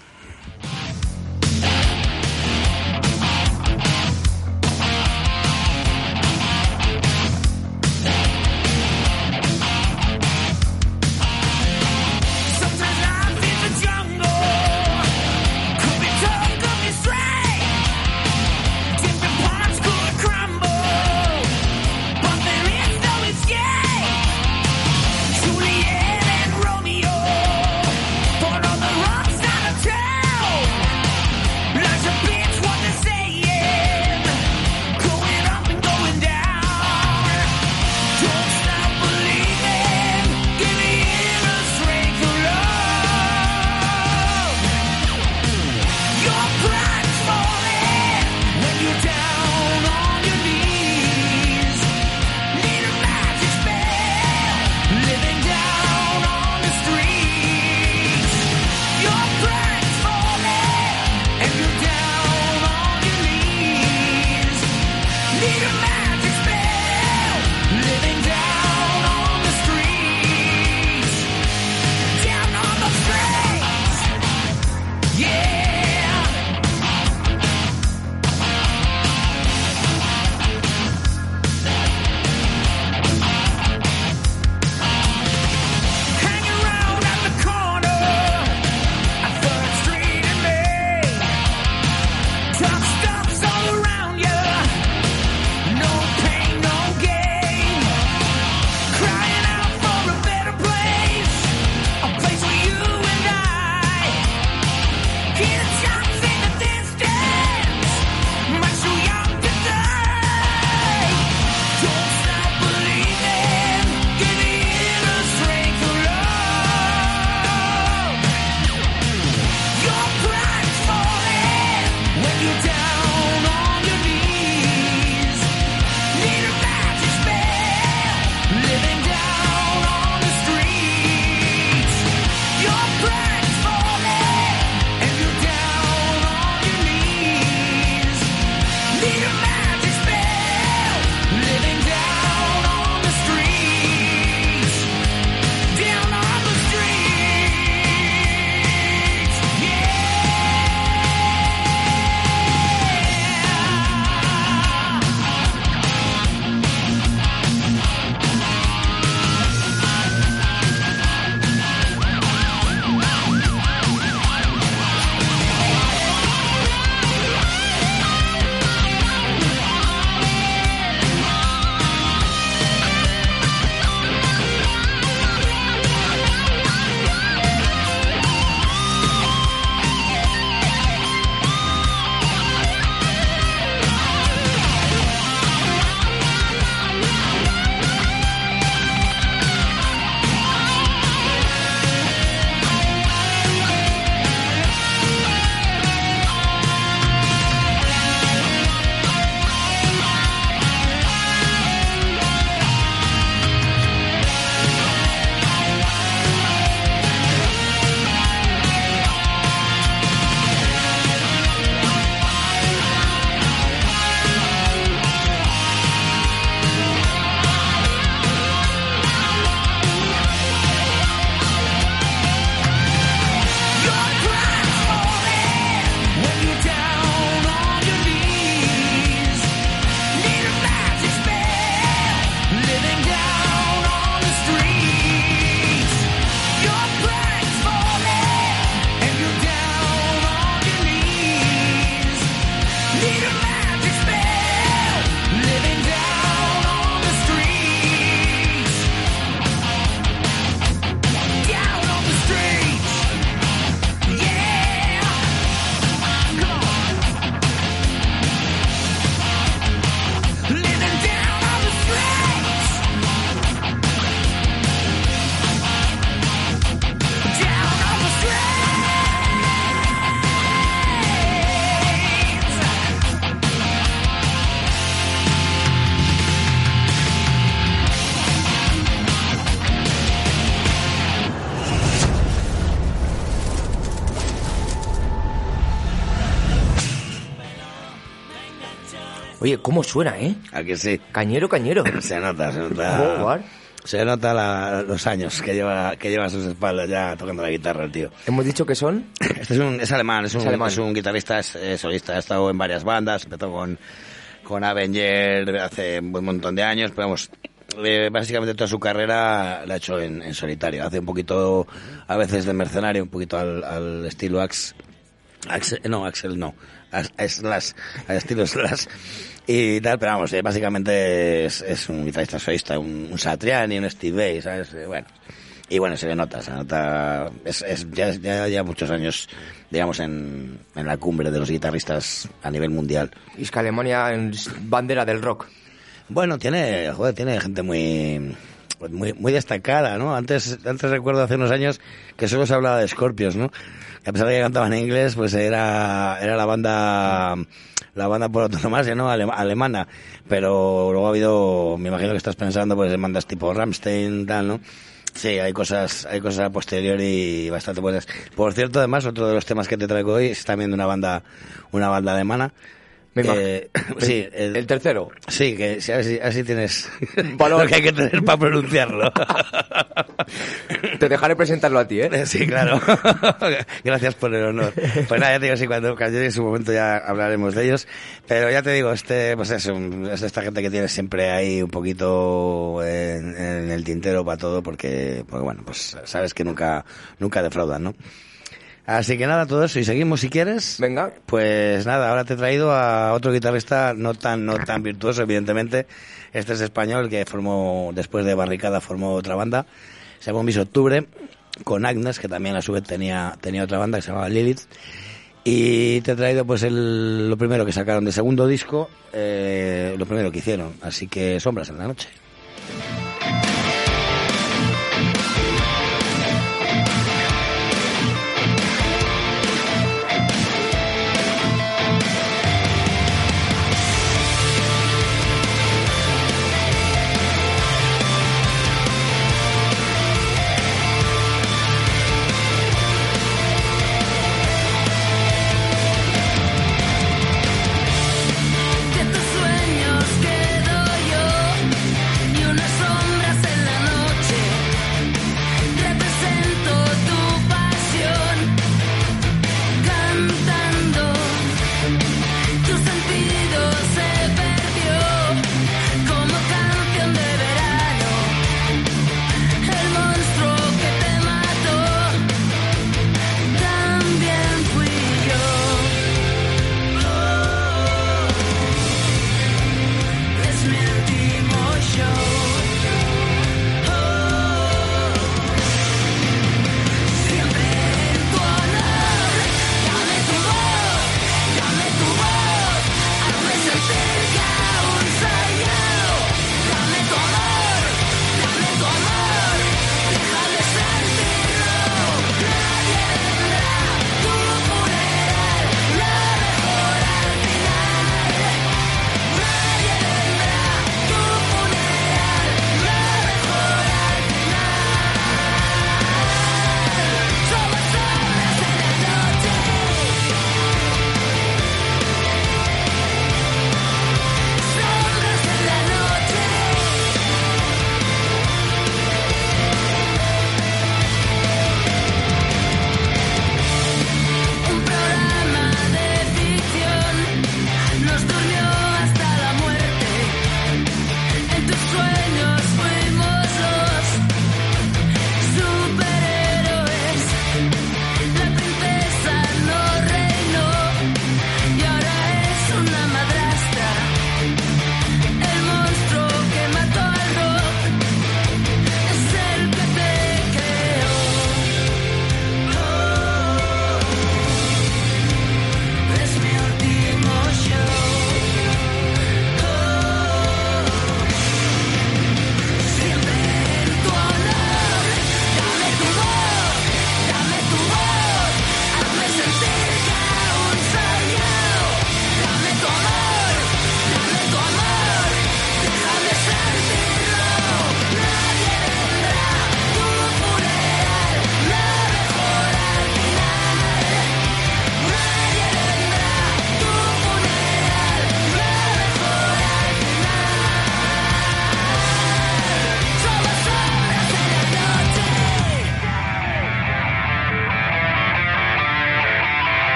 ¿Cómo suena, eh? ¿A que sí? Cañero, cañero. <laughs> Se nota, se nota. Se nota la- los años que lleva, que lleva a sus espaldas ya tocando la guitarra, el tío. Hemos dicho que son. Este es, un, es alemán, es un, Es alemán. es un guitarrista, es, solista, ha estado en varias bandas, empezó con, con Avenger hace un buen montón de años, pero vamos, eh, básicamente toda su carrera la ha hecho en, en solitario. Hace un poquito, a veces de mercenario, un poquito al, al estilo Ax, Axel, no, Axel no, As- Slash, al estilo Slash y tal, pero vamos, eh, básicamente es, es un guitarrista solista, un, un Satriani, un Steve Vai, ¿sabes? Eh, Bueno, y bueno, se le nota, se nota, es, es ya, ya, ya muchos años, digamos, en, en la cumbre de los guitarristas a nivel mundial. Y es que Alemania es bandera del rock. Bueno, tiene, joder, tiene gente muy, muy, muy destacada, ¿no? Antes, antes recuerdo hace unos años que solo se hablaba de Scorpions, ¿no? A pesar de que cantaban en inglés, pues era, era la banda, la banda por autonomía, ¿no? Alema- alemana. Pero luego ha habido, me imagino que estás pensando, pues en bandas tipo Rammstein, tal, ¿no? Sí, hay cosas, hay cosas a posteriori bastante buenas. Por cierto, además, otro de los temas que te traigo hoy es también de una banda, una banda alemana. Eh, <laughs> sí, el, tercero. Sí, que sí, así, así tienes Valor. <laughs> <laughs> lo que hay que tener para pronunciarlo. Te dejaré presentarlo a ti, ¿eh? Sí, claro. Gracias por el honor. Pues nada, ya te digo, sí, cuando, cuando llegue su momento ya hablaremos de ellos. Pero ya te digo, este, pues es, un- es esta gente que tiene siempre ahí un poquito en, en el tintero para todo, porque, porque bueno, pues sabes que nunca, nunca defraudan, ¿no? Así que nada, todo eso. Y seguimos si quieres. Venga. Pues nada, ahora te he traído a otro guitarrista no tan, no tan virtuoso, evidentemente. Este es español que formó, después de Barricada, formó otra banda. Se llama Miss Octubre, con Agnes, que también a su vez tenía, tenía otra banda que se llamaba Lilith. Y te he traído pues el, lo primero que sacaron de segundo disco, eh, lo primero que hicieron. Así que Sombras en la noche.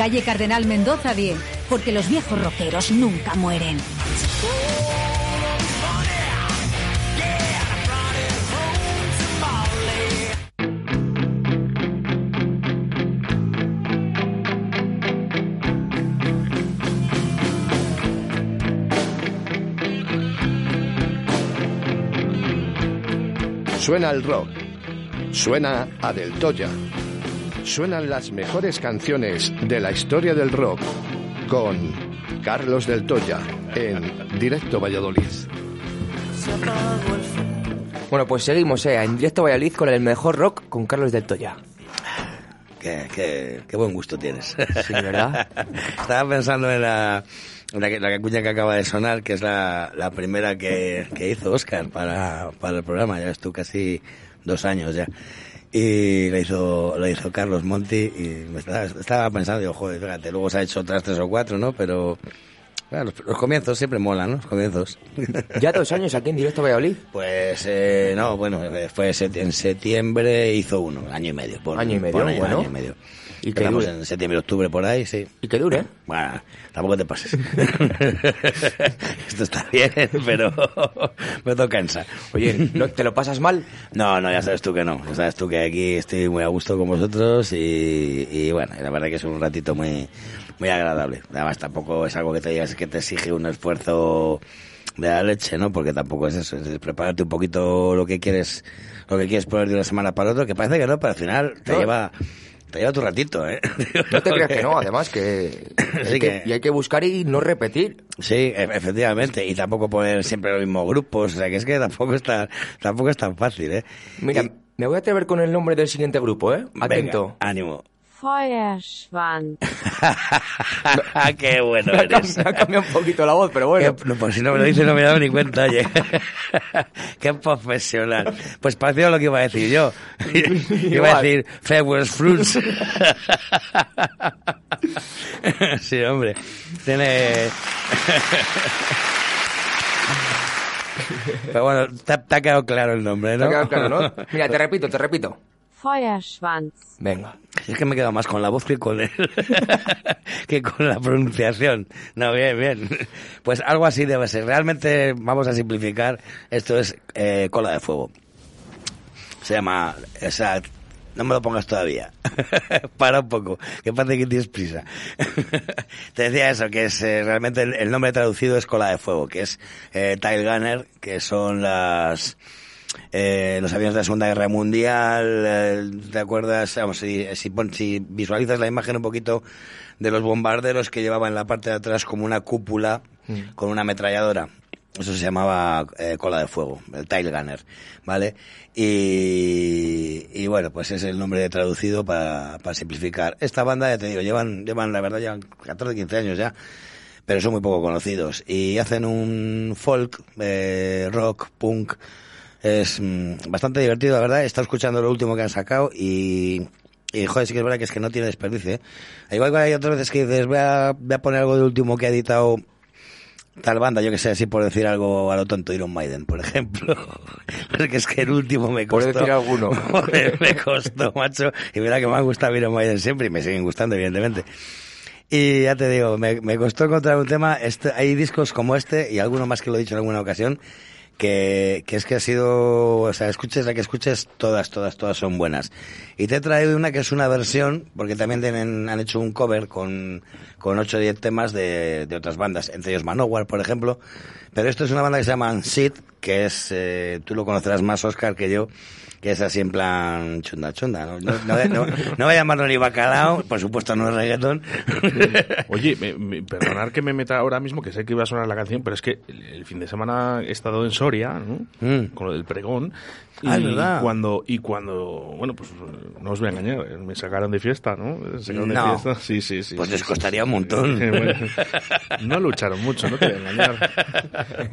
Calle Cardenal Mendoza 10. Porque los viejos rockeros nunca mueren. Suena el rock. Suena a Del Toya. Suenan las mejores canciones de la historia del rock con Carlos Del Toya en Directo Valladolid. Bueno, pues seguimos eh, en directo Valladolid con el mejor rock con Carlos del Toya. Qué, qué- qué buen gusto tienes. Sí, ¿verdad? <laughs> Estaba pensando en la, en la, que- la cuña que acaba de sonar, que es la, la primera que, que hizo Oscar para, para el programa. Ya ves tú casi dos años ya. Y la hizo, la hizo Carlos Monti y me estaba, estaba pensando, digo, joder, fíjate, luego se ha hecho otras tres o cuatro, ¿no? Pero bueno, los, los comienzos siempre molan, ¿no? Los comienzos. Ya dos años aquí en directo Valladolid. Pues eh, no, bueno, eh, fue en septiembre hizo uno, año y medio. pon- Año y medio, bueno. año y medio. Y que dure. en septiembre, octubre, por ahí, sí. Y que dure. Bueno, tampoco te pases. <laughs> Esto está bien, pero <laughs> me toca cansa. Oye, ¿no- ¿te lo pasas mal? No, no, ya sabes tú que no. Ya sabes tú que aquí estoy muy a gusto con vosotros y, y bueno, la verdad que es un ratito muy, muy agradable. Además tampoco es algo que te digas que te exige un esfuerzo de la leche, ¿no? Porque tampoco es eso, es prepararte un poquito lo que quieres, lo que quieres poner de una semana para otra, que parece que no, pero al final te No. lleva, te lleva tu ratito, ¿eh? No te creas que no, además que, <coughs> hay y hay que buscar y no repetir. Sí, e- efectivamente, y tampoco poner siempre los mismos grupos, o sea que es que tampoco es tan, tampoco es tan fácil, ¿eh? Mira, me voy a atrever con el nombre del siguiente grupo, ¿eh? Atento. Venga, ánimo. Feuerschwanz. <laughs> Qué bueno Me eres. ha cambiado un poquito la voz, pero bueno. Qué- no, pues si no me lo dices no me he dado ni cuenta, oye. <laughs> Qué profesional. Pues parecido a lo que iba a decir yo. <laughs> Iba a decir Fewers Fruits. sí, hombre. Tiene... Pero bueno, te, ha- te ha quedado claro el nombre, ¿Te ¿no? ha quedado claro, no? Mira, te repito, te repito. Feuerschwanz. Venga. Es que me he quedado más con la voz que con <laughs> que con la pronunciación. No, bien, bien. Pues algo así debe ser. Realmente, vamos a simplificar, esto es eh, cola de fuego. Se llama, o sea, no me lo pongas todavía. <laughs> Para un poco, que parece que tienes prisa. <laughs> Te decía eso, que es eh, realmente el, el nombre traducido es cola de fuego, que es eh, Tile Gunner, que son las eh, los aviones de la Segunda Guerra Mundial, eh, ¿te acuerdas? Vamos, si, si, si visualizas la imagen un poquito de los bombarderos que llevaban en la parte de atrás como una cúpula con una ametralladora. Eso se llamaba eh, cola de fuego, el Tile Gunner, ¿vale? Y, y bueno, pues es el nombre traducido para, para simplificar. Esta banda, ya te digo, llevan, llevan, la verdad, llevan 14, 15 años ya, pero son muy poco conocidos. Y hacen un folk, eh, rock, punk, es mm, bastante divertido, la verdad. He estado escuchando lo último que han sacado y, y joder, sí que es verdad que es que no tiene desperdicio. ¿eh? Igual que hay otras veces que dices, voy a, voy a poner algo de último que ha editado tal banda, yo que sé, así por decir algo a lo tonto, Iron Maiden, por ejemplo. <laughs> Porque es que el último me Por costó. decir alguno. <laughs> Me costó, macho. Y mira que me ha gustado Iron Maiden siempre y me siguen gustando, evidentemente. Y ya te digo, me, me costó encontrar un tema. Este, hay discos como este y alguno más que lo he dicho en alguna ocasión. Que, que es que ha sido, o sea, escuches la que escuches, todas, todas, todas son buenas. Y te he traído una que es una versión, porque también tienen, han hecho un cover con, con 8 o 10 temas de, de otras bandas, entre ellos Manowar, por ejemplo. Pero esto es una banda que se llama Sid, que es, eh, tú lo conocerás más, Oscar, que yo, que es así en plan chunda chunda, ¿no? No, no, no- no voy a llamarlo ni bacalao, por supuesto no es reggaetón. <laughs> Oye, me, me- perdonar que me meta ahora mismo, que sé que iba a sonar la canción, pero es que el, el fin de semana he estado en Soria, ¿no? Con lo del pregón. Y. Ah, es verdad. cuando, y cuando, bueno, pues no os voy a engañar, me sacaron de fiesta, ¿no? Sacaron de No. fiesta. Sí, sí, sí. Pues sí, les sí. costaría un montón. <laughs> Bueno, no lucharon mucho, no te voy a engañar.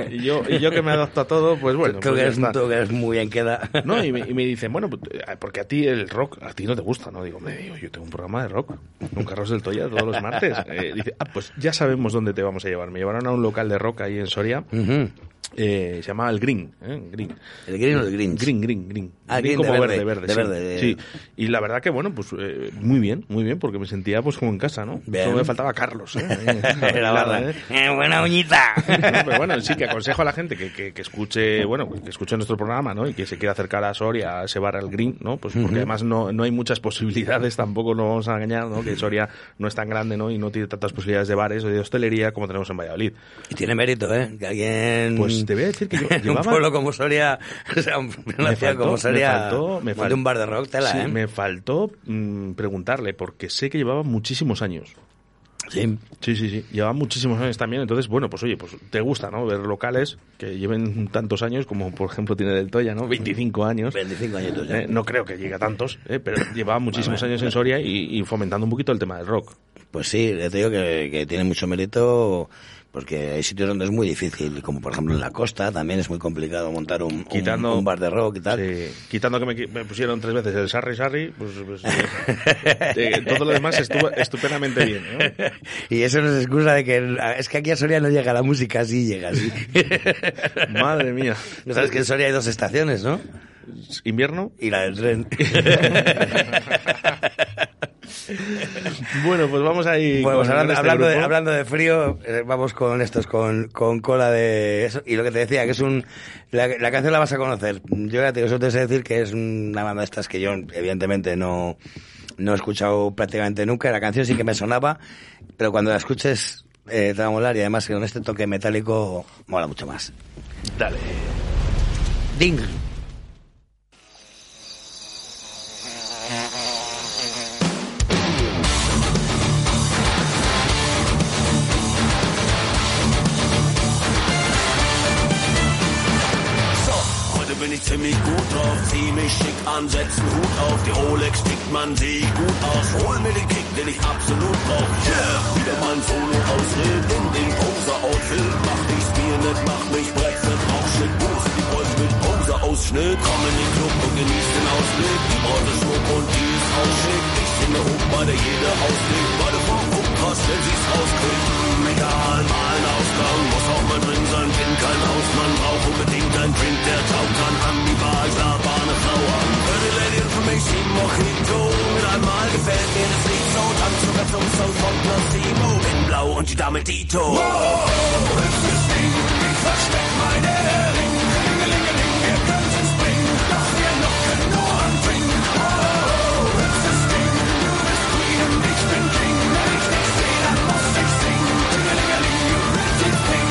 <laughs> Y yo, y yo que me adapto a todo, pues bueno. Creo pues tú que eres muy bien queda. No, y me, y me dicen, bueno, pues, eh, porque a ti el rock, a ti no te gusta, ¿no? Digo, me digo, yo tengo un programa de rock con Carlos del Toya todos los martes. Eh, dice, ah, pues ya sabemos dónde te vamos a llevar. Me llevaron a un local de rock ahí en Soria. Eh, se llama El Green, ¿eh? Green. ¿El Green o el Grinch? Green, Green, Green. Ah, de verde, verde, verde. de sí. verde, de- Sí. Y la verdad que, bueno, pues eh, muy bien, muy bien, porque me sentía pues como en casa, ¿no? Bien. Solo me faltaba Carlos, ¿eh? <laughs> Era barra. ¿eh? Eh, buena uñita. <laughs> No, pero bueno, sí que aconsejo a la gente que, que, que escuche, bueno, que escuche nuestro programa, ¿no? Y que se quiera acercar a Soria, a ese bar al Green, ¿no? Pues porque además no, no hay muchas posibilidades, tampoco nos vamos a engañar, ¿no? Que Soria no es tan grande, ¿no? Y no tiene tantas posibilidades de bares o de hostelería como tenemos en Valladolid. Y tiene mérito, ¿eh? Que alguien... Pues te voy a decir que yo en <laughs> un llevaba- pueblo como Soria, o sea, un- una ciudad como Soria, me faltó, me monte fal- un bar de rock, tela, Sí, ¿eh? me faltó mm, preguntarle, porque sé que llevaba muchísimos años. Sí. Sí, sí, sí. Lleva muchísimos años también. Entonces, bueno, pues oye, pues te gusta, ¿no? Ver locales que lleven tantos años, como por ejemplo tiene Del Toya, ¿no? 25 años. 25 añitos ya. Eh, no creo que llegue a tantos, eh, pero lleva muchísimos Bueno, años en Soria y, y fomentando un poquito el tema del rock. Pues sí, te digo que, que tiene mucho mérito porque hay sitios donde es muy difícil, como por ejemplo en la costa también es muy complicado montar un, Quitando- un, bar de rock y tal. Sí, quitando que me, pusieron tres veces el Sarri Sarri, pues, pues, <laughs> eh, todo lo demás estuvo estupendamente bien. ¿eh? <laughs> Y eso no es excusa de que es que aquí a Soria no llega la música, sí llega, sí. <laughs> Madre mía. No sabes que en Soria hay dos estaciones, ¿no? ¿Invierno? Y la del tren. <laughs> Bueno, pues vamos ahí. Bueno, pues hablando, este hablando de, hablando de frío, eh, vamos con estos, con, con cola de eso. Y lo que te decía, que es un... La, la canción la vas a conocer. Yo ya te digo, eso te sé decir que es una banda de estas que yo, evidentemente, no, no he escuchado prácticamente nunca. La canción sí que me sonaba, pero cuando la escuches eh, te va a molar y además que con este toque metálico mola mucho más. Dale. Ding. Bin ich ziemlich gut drauf, zieh mich schick an, setz einen Hut auf, die Rolex tickt, man, ich gut aus, hol mir den Kick, den ich absolut brauch. Yeah, wieder mein Solo-Ausritt in dem Poser-Outfit, mach dich Bier nicht, mach mich Brexit, auch shit, Buch, die Boys mit Poser-Ausschnitt, komm in den Club und genieß den Ausblick, die Braut ist schmuck und die ist auch schick, ich singe hoch, bei der jeder auslegt, beide Frau gucken krass, wenn sie's rauskriegt, egal, mal ein Ausgang, muss auch mal drin sein, bin kein Hausmann, brauch unbedingt ein Drink, der kann, an die Bar, klar, bar eine Frau an, Pretty Lady Information, Mojito, mit einmal gefällt mir das Lied so, tanz sogar zum Song von Placebo, in Blau und die Dame Dito. Wow, das Ding, ich versteck meine Ring, Klingelingeling, wir können's bringen, doch wir locken nur am Drink. Wow, ist das Ding, du bist Queen und ich wenn ich dich seh, dann muss ich singen, Klingelingeling, you pretty thing.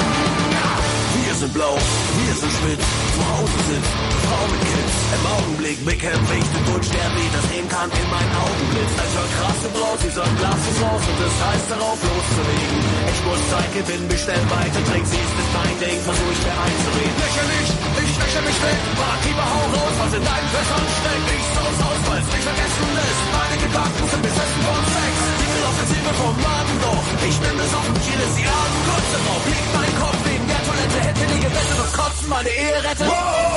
Wir sind blau, wir sind spitz, zu Hause sitzt, Frau mit Kids. Im Augenblick bekämpfe ich den Wunsch, der wie das sehen kann in meinen Augen blitzt. Alter, krasse Braut, sie sagt, Glas ist raus und es heißt darauf loszulegen. Ich muss Zeit gewinnen, bestell weiter Tricks, sie ist nicht mein Ding, versuch ich mir einzureden. Lächerlich, ich lächle mich weg, Barkeeper, hau raus, was in deinen Fässern steckt. Ich saus aus, weil's mich vergessen lässt. Meine Gedanken sind besessen von Sex. Die will Offensive vom Laden doch. Ich bin besoffen, hier ist die Abend, kurz darauf liegt mein Kopf neben der Toilette. Hätte nie gewettet und kotzen meine Ehe rettet. Wow,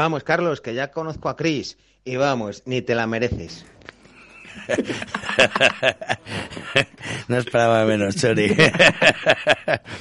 Vamos, Carlos, que ya conozco a Chris. Y vamos, ni te la mereces. <laughs> No esperaba menos, Chori. <laughs>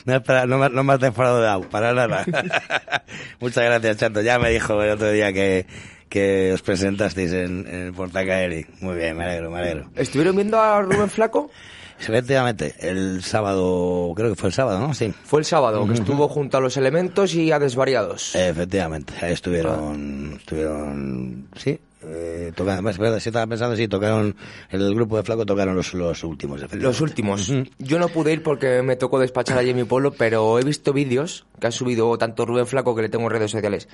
No, esperaba, no, me- no me has defraudado, para nada. <laughs> Muchas gracias, Chato. Ya me dijo el otro día que, que os presentasteis en, en el Portacaeri. Muy bien, me alegro, me alegro. ¿Estuvieron viendo a Rubén Flaco? Efectivamente, el sábado, creo que fue el sábado, ¿no? Sí. Fue el sábado, que estuvo junto a los elementos y a Desvariados. Efectivamente, ahí estuvieron, estuvieron, sí, eh, tocaron, verdad, sí estaba pensando, sí, tocaron, el grupo de Flaco tocaron los, los últimos. Los últimos. Yo no pude ir porque me tocó despachar allí en mi pueblo, pero he visto vídeos que han subido tanto Rubén Flaco, que le tengo en redes sociales,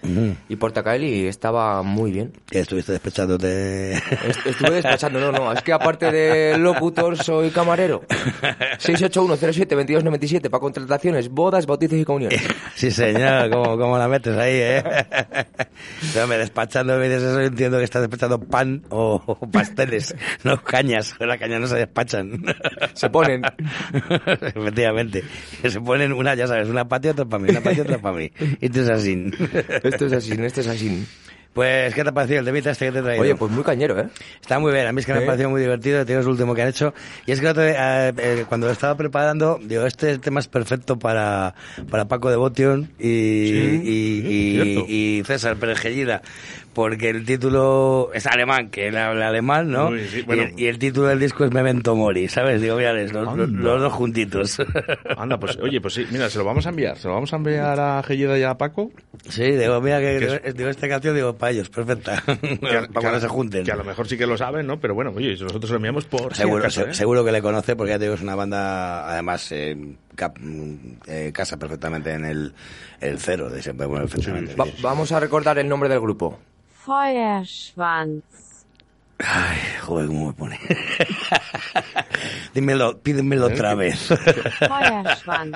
y Portacaeli, y estaba muy bien. Estuviste despechándote. Est- Estuve despachando, no, no, es que aparte de locutor soy camarero. <laughs> 681072297 para contrataciones, bodas, bautizos y comuniones. <laughs> Sí, señor, ¿cómo, cómo la metes ahí, eh? <laughs> Pero me despachando, me dices eso, entiendo que estás despachando pan o, o pasteles, <laughs> no cañas. Las cañas no se despachan. Se ponen. <laughs> Efectivamente. Se ponen una, ya sabes, una para ti, otra para mí, una para ti, otra para mí. Y tú es así. Esto es así, esto es así. Pues, ¿qué te ha parecido el temita este que te he traído? Oye, pues muy cañero, ¿eh? Está muy bien, a mí es que me ¿Eh? ha parecido muy divertido, tío, es lo último que han hecho. Y es que el eh, eh, cuando lo estaba preparando, digo, este tema es perfecto para, para Paco de Botion y, Sí, y, y- y César Perejellida, porque el título es alemán, que él habla alemán, ¿no? Uy, sí, bueno. y, y el título del disco es Memento Mori, ¿sabes? Digo, mira, los, los, Anda. los dos juntitos. <laughs> Anda, pues oye, pues sí, mira, se lo vamos a enviar. Se lo vamos a enviar a Gellida y a Paco. Sí, digo, mira, que, Que digo, es- digo, esta canción, digo, para ellos, perfecta. Que, <laughs> a- para que cuando a- se junten. Que a lo mejor sí que lo saben, ¿no? Pero bueno, oye, nosotros lo enviamos por si Seguro, acaso, se- ¿eh? seguro que le conoce porque ya te digo, es una banda, además, eh, cap- eh, casa perfectamente en el, el cero de siempre. Bueno. Va- vamos a recordar el nombre del grupo. Feuerschwanz. Ay, joder, cómo me pone. <laughs> Dímelo, pídemelo otra vez. Feuerschwanz.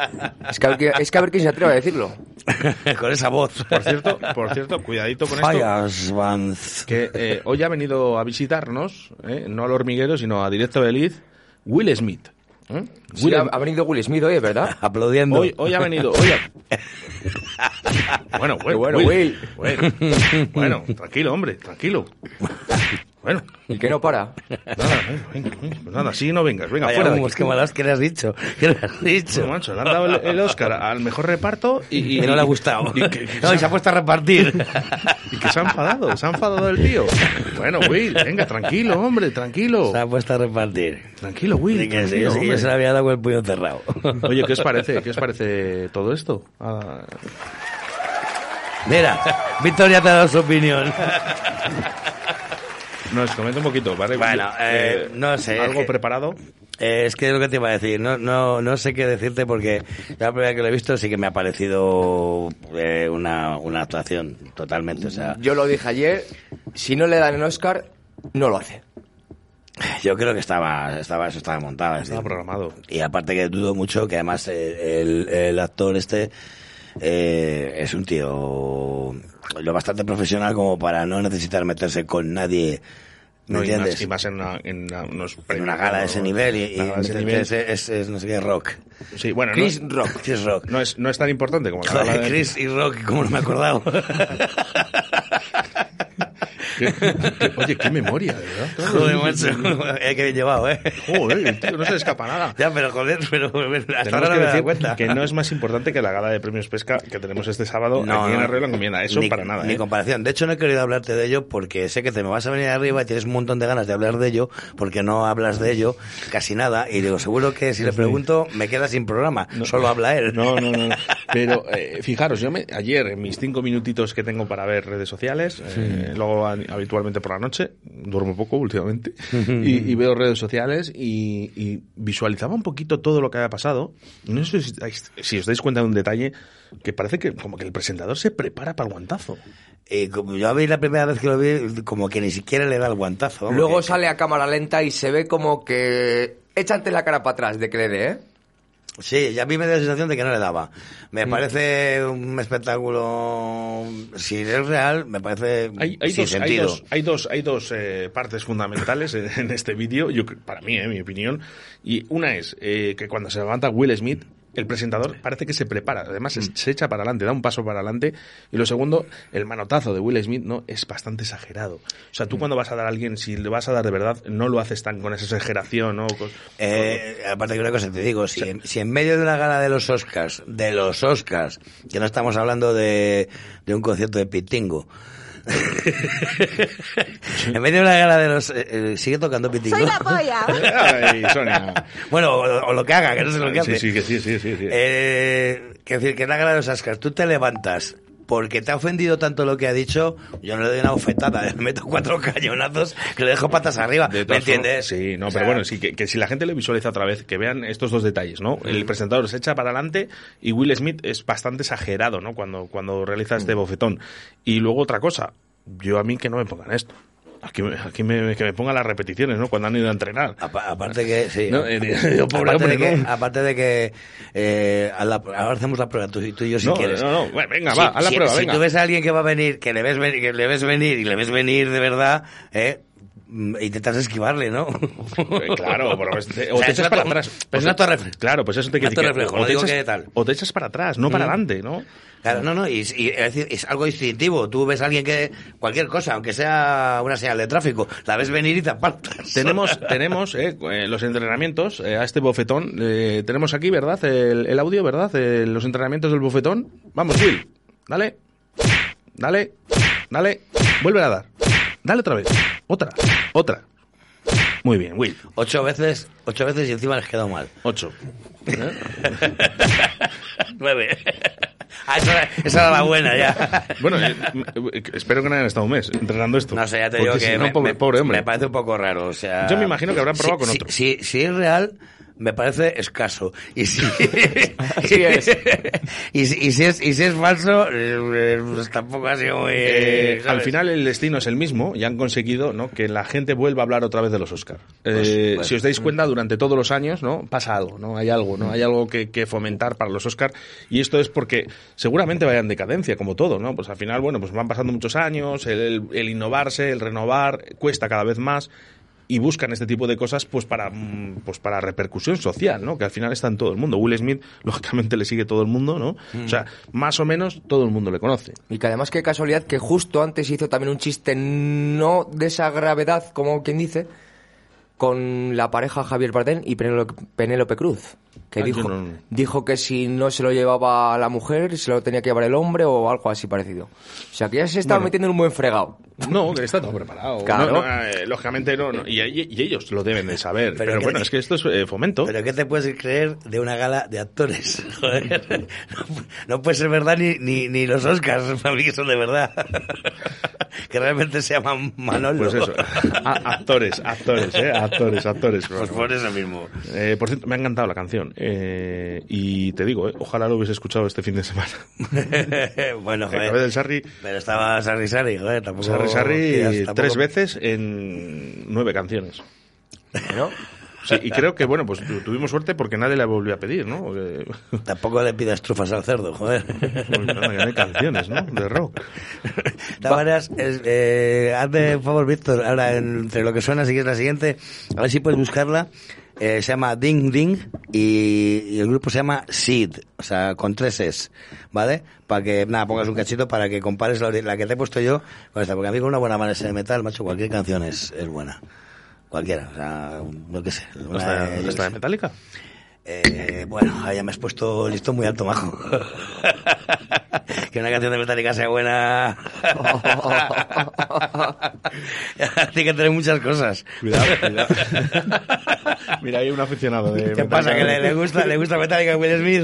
Es que, a ver quién- es que a ver quién se atreve a decirlo. <laughs> Con esa voz. Por cierto, por cierto, cuidadito con esto. Feuerschwanz. Que eh, hoy ha venido a visitarnos, ¿eh? no al hormiguero, sino a Directo de Liz, Will Smith. ¿Eh? Sí, Will ha, ha venido Will Smith hoy, ¿verdad? <laughs> Aplaudiendo. Hoy, hoy ha venido. Hoy ha- <laughs> bueno, bueno, Bueno, Will. Will. Bueno, bueno, tranquilo, hombre, tranquilo. <laughs> Bueno, Y que no para. nada, venga, venga, pues nada, así no vengas, venga, Vaya, fuera de humos, aquí. qué malas que le has dicho. ¿Qué le has dicho? Bueno, macho, le han dado el, el Oscar al mejor reparto y, Y no le ha gustado. Y, que, que No, y se ha puesto a repartir. y que se ha enfadado, se ha enfadado el tío. Bueno, Will, venga, tranquilo, hombre, tranquilo. Se ha puesto a repartir. Tranquilo, Will. Sí, tranquilo, sí, yo se le había dado con el puño cerrado. Oye, ¿qué os parece? ¿Qué os parece todo esto? Ah, Mira, Victoria te ha dado su opinión. Nos comenta un poquito, ¿vale? Bueno, eh, no sé, ¿Algo es que- preparado? Eh, es que es lo que te iba a decir, no, no, no sé qué decirte porque la primera vez que lo he visto sí que me ha parecido eh, una, una actuación totalmente, o sea, Yo lo dije ayer, si no le dan el Oscar, no lo hace. yo creo que estaba, estaba, eso estaba montado. es Estaba programado. Y aparte que dudo mucho que además eh, el, el actor este eh, es un tío lo bastante profesional como para no necesitar meterse con nadie, ¿me No, y, entiendes? más, y más en una, en una- unos en una gala de ese nivel y, y ese nivel. ese- es, es no sé qué rock. Sí, bueno, Chris no, Rock. Chris <laughs> Rock. no es, no es tan importante como la gala de- Chris y Rock, como no me he <laughs> oye, qué memoria, de ¿verdad? <laughs> Joder, macho. Eh, qué bien llevado, ¿eh? Joder, el tío no se le escapa nada. Ya, pero joder, pero hasta ahora no me he dado cuenta. que no es más importante que la gala de premios pesca que tenemos este sábado No, aquí en no. Arroyo la Encomienda. Eso ni, para nada. Ni ¿eh? comparación. De hecho, no he querido hablarte de ello porque sé que te me vas a venir arriba y tienes un montón de ganas de hablar de ello porque no hablas de ello casi nada. Y digo, seguro que si le pregunto me queda sin programa. Solo habla él. No, no, no. <laughs> Pero eh, fijaros, yo me, ayer en mis cinco minutitos que tengo para ver redes sociales, eh, luego habitualmente por la noche, duermo poco últimamente, <laughs> y, y veo redes sociales y, y visualizaba un poquito todo lo que había pasado. No sé si, si os dais cuenta de un detalle que parece que como que el presentador se prepara para el guantazo. Y como yo vi la primera vez que lo vi, como que ni siquiera le da el guantazo. Luego que- sale a cámara lenta y se ve como que... Échate la cara para atrás de que le dé, ¿eh? Sí, ya a mí me da la sensación de que no le daba. Me parece un espectáculo. Si es real, me parece Hay, hay sin dos, hay sentido. dos, hay dos, hay dos, eh, partes fundamentales en, en este vídeo, yo para mí, eh, mi opinión. Y una es eh, que cuando se levanta Will Smith, el presentador parece que se prepara, además es- se echa para adelante, da un paso para adelante. Y lo segundo, el manotazo de Will Smith no es bastante exagerado. O sea, tú cuando vas a dar a alguien, si le vas a dar de verdad, no lo haces tan con esa exageración, ¿no? Con- Eh, aparte que una cosa te digo, si, en, si en medio de una gala de los Oscars, de los Oscars, que no estamos hablando de, de un concierto de Pitingo, <laughs> en medio de una gala de los... eh, eh, sigue tocando Pitingo. ¡Soy la polla! Ay, Sonia. bueno, o, o lo que haga, que no sé lo que Sí, hace. sí, que sí, sí, sí. sí. Eh, que decir, que en la gala de los Oscars tú te levantas porque te ha ofendido tanto lo que ha dicho, yo no le doy una bofetada, <laughs> le meto cuatro cañonazos que le dejo patas arriba, ¿me entiendes? Sí, no, O sea, pero bueno, sí, que, que si la gente le visualiza otra vez, que vean estos dos detalles, ¿no? El presentador se echa para adelante y Will Smith es bastante exagerado, ¿no? Cuando, cuando realiza este bofetón. Y luego otra cosa, yo a mí que no me pongan esto. Aquí, me- aquí me, que me pongan las repeticiones, ¿no? Cuando han ido a entrenar. Apa- aparte que, sí. No, eh, pobre aparte, hombre, de que, ¿no? aparte de que eh, a la- ahora hacemos la prueba, tú, y- tú y yo si No, quieres. no, no, venga, Si- va, haz la si- prueba, si venga. tú ves a alguien que va a venir, que le ves venir, que le ves venir y le ves venir de verdad, ¿eh? Mm, intentas esquivarle, ¿no? Eh, Claro, pero es- <laughs> o, O sea, te echas para atrás. pero es una torre. Claro, pues eso te quiere reflejo, o no te digo echas- que tal. o te echas para atrás, no para Mm. adelante, ¿no? Claro, no, no, y, y es decir, es algo instintivo. Tú ves a alguien que, cualquier cosa, aunque sea una señal de tráfico, la ves venir y te apartas. Tenemos, <laughs> tenemos eh, eh, los entrenamientos eh, a este bofetón. eh, tenemos aquí, ¿verdad? El, el audio, ¿verdad? Los entrenamientos del bofetón. Vamos, Will. Dale. Dale. Dale. Vuelve a dar. Dale otra vez. Otra. Otra. Muy bien, Will. Ocho veces, ocho veces y encima les quedó mal. Ocho. <laughs> Nueve. <laughs> Ah, esa, era- esa era la buena ya. Bueno, eh, eh, espero que no hayan estado un mes entrenando esto. No sé, ya te digo si que no, me, pobre, me- pobre hombre. me parece un poco raro. O sea, Yo me imagino que habrán si- probado con si- otro. Si, si es real, me parece escaso. Y si, <laughs> Así es. <laughs> y, si, y si es, y si es falso, eh, pues tampoco ha sido muy... Eh, al final el destino es el mismo y han conseguido ¿no? que la gente vuelva a hablar otra vez de los Oscars. Pues, pues, si os dais cuenta, durante todos los años no pasa algo, no hay algo, no hay algo que, que fomentar para los Oscars y esto es porque seguramente vayan en decadencia como todo, no pues al final bueno pues van pasando muchos años, el, el- el innovarse, el renovar cuesta cada vez más y buscan este tipo de cosas pues para mm, pues para repercusión social, ¿no? Que al final está en todo el mundo. Will Smith <laughs> lógicamente le sigue todo el mundo, ¿no? O sea, más o menos todo el mundo le conoce. Y que además qué casualidad que justo antes hizo también un chiste no de esa gravedad, como quien dice, con la pareja Javier Bardem y Penélope Cruz. Que Ah, dijo, no- dijo que si no se lo llevaba la mujer, se lo tenía que llevar el hombre o algo así parecido. O sea que ya se estaba Bueno. metiendo en un buen fregado. No, que está todo preparado. Claro. No, no, eh, lógicamente no, no. Y, y- y ellos lo deben de saber. Pero, ¿qué bueno, te- es que esto es eh, fomento. ¿Pero qué te puedes creer de una gala de actores? <laughs> Joder, no, no puede ser verdad ni, ni, ni los Oscars, <laughs> para mí que son de verdad. que realmente se llaman Manolo. Pues eso. A- actores, actores, ¿eh? Actores, actores. Pues por eso mismo. Eh, por cierto, me ha encantado la canción. Eh, y te digo, eh, ojalá lo hubiese escuchado este fin de semana. <laughs> bueno, joder. del Sarri. Pero estaba Sarri Sarri, joder, tampoco... Sarri Sarri tías, tampoco- tres veces en nueve canciones. ¿No? Sí, y creo que, bueno, pues tu- tuvimos suerte porque nadie la volvió a pedir, ¿no? Porque- <laughs> Tampoco le pidas trufas al cerdo, joder. No hay canciones, ¿no? De rock. De todas maneras, es, eh, hazme un favor, Víctor, ahora entre lo que suena, si quieres la siguiente, a ver si puedes buscarla. Eh, se llama Ding Ding y, el grupo se llama Seed, o sea, con tres es, ¿vale? Para que, nada, pongas un cachito para que compares la, que te he puesto yo con esta, porque a mí con una buena manera de metal, macho, cualquier canción es, es buena. Cualquiera, o sea, no que sé. una- ¿Hasta, yo qué hasta de sé. Metallica? Eh, bueno, ahí ya me has puesto el listón muy alto, majo. <laughs> que una canción de Metallica sea buena. <laughs> Tiene que tener muchas cosas. Cuidado, cuidado. Mira, hay un aficionado de ¿Qué pasa? ¿Que Metallica. le, le gusta, le gusta Metallica a Will Smith?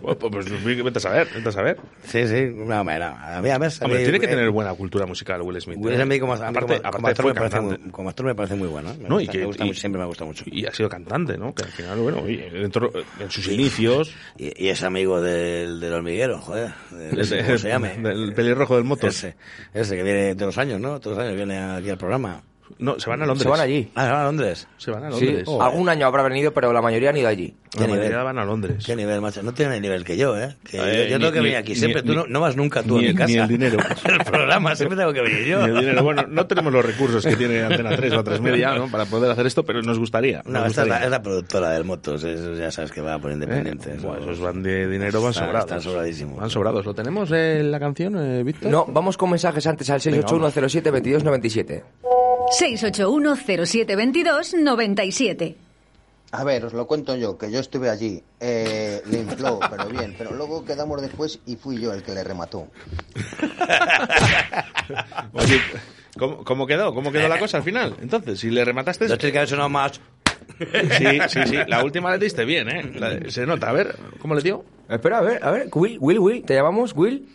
Pues, pues, vete a saber, vete a saber. sí, sí, no, mira, a mí, a Hombre, tiene que eh, tener buena cultura musical Will Smith. Will ¿eh? Smith como, aparte, como, aparte como actor me parece muy, como actor me parece muy bueno. ¿eh? Me No, y gusta, que- me gusta y- mucho, siempre me ha gustado mucho. Y ha sido cantante, ¿no? Que al final, bueno, dentro, en sus inicios... Y, y es amigo del, del hormiguero, joder. del- Ese- ¿Cómo se llame? del pelirrojo del moto. Ese, ese que viene todos los años, ¿no? Todos los años viene aquí al programa. No, se van a Londres. Se van allí. Ah, se van a Londres. Se van a Sí, Londres. algún año habrá venido, pero la mayoría han ido allí. La mayoría van a Londres. Qué nivel, macho. No tiene el nivel que yo, ¿eh? Que Eh, yo, yo ni- tengo que ni- venir aquí ni- siempre. tú ni- no, no vas nunca tú ni- a mi casa. ni el dinero. <laughs> el programa siempre tengo que venir yo. <laughs> Ni el dinero. Bueno, no tenemos los recursos que tiene Antena 3 o 3 Media ¿no? para poder hacer esto, pero nos gustaría. No, nos esta es la, es la productora del Motos. Eso ya sabes que va por independientes. Buah, esos van de dinero, van sobrados. están sobradísimos. Van sobrados. ¿Lo tenemos en la canción, eh, Víctor? No, vamos con mensajes antes al 681072297. 681-0722-97. A ver, os lo cuento yo, que yo estuve allí. Eh, le infló, <laughs> pero bien. Pero luego quedamos después y fui yo el que le remató. <laughs> Oye, ¿cómo, cómo quedó? ¿Cómo quedó la cosa al final? Entonces, si le remataste... Los chicos son más... Sí, sí, sí. La última le diste bien, ¿eh? La- se nota. A ver, ¿cómo le dio? Espera, a ver, a ver. Will, Will, Will. ¿Te llamamos Will?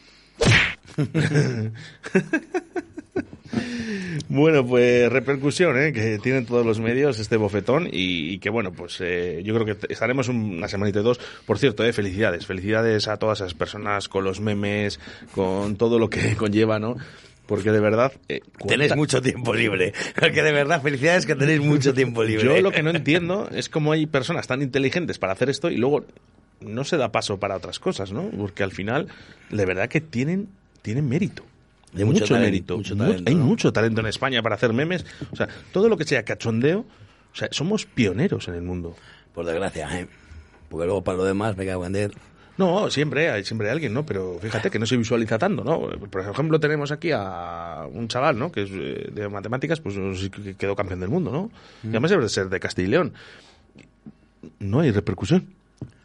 <laughs> Bueno, pues repercusión ¿eh? que tienen todos los medios este bofetón y, y que bueno, pues eh, yo creo que estaremos un- una semanita y dos. Por cierto, eh, felicidades, felicidades a todas esas personas con los memes, con todo lo que <laughs> conlleva, ¿no? Porque de verdad... eh, Tenéis mucho tiempo libre. <laughs> Porque de verdad, felicidades que tenéis mucho tiempo libre. Yo lo que no entiendo es cómo hay personas tan inteligentes para hacer esto y luego no se da paso para otras cosas, ¿no? Porque al final, de verdad que tienen, tienen mérito. Hay mucho talento, mérito. mucho Mu- talento, hay ¿no? mucho talento en España para hacer memes. O sea, todo lo que sea cachondeo, o sea, somos pioneros en el mundo. Por desgracia, ¿eh? Porque luego para lo demás me cago en él. No, siempre hay, siempre hay alguien, ¿no? Pero fíjate que no se visualiza tanto, ¿no? Por ejemplo, tenemos aquí a un chaval, ¿no? Que es eh, de matemáticas, pues que quedó campeón del mundo, ¿no? Y además debe de ser de Castilla y León. No hay repercusión.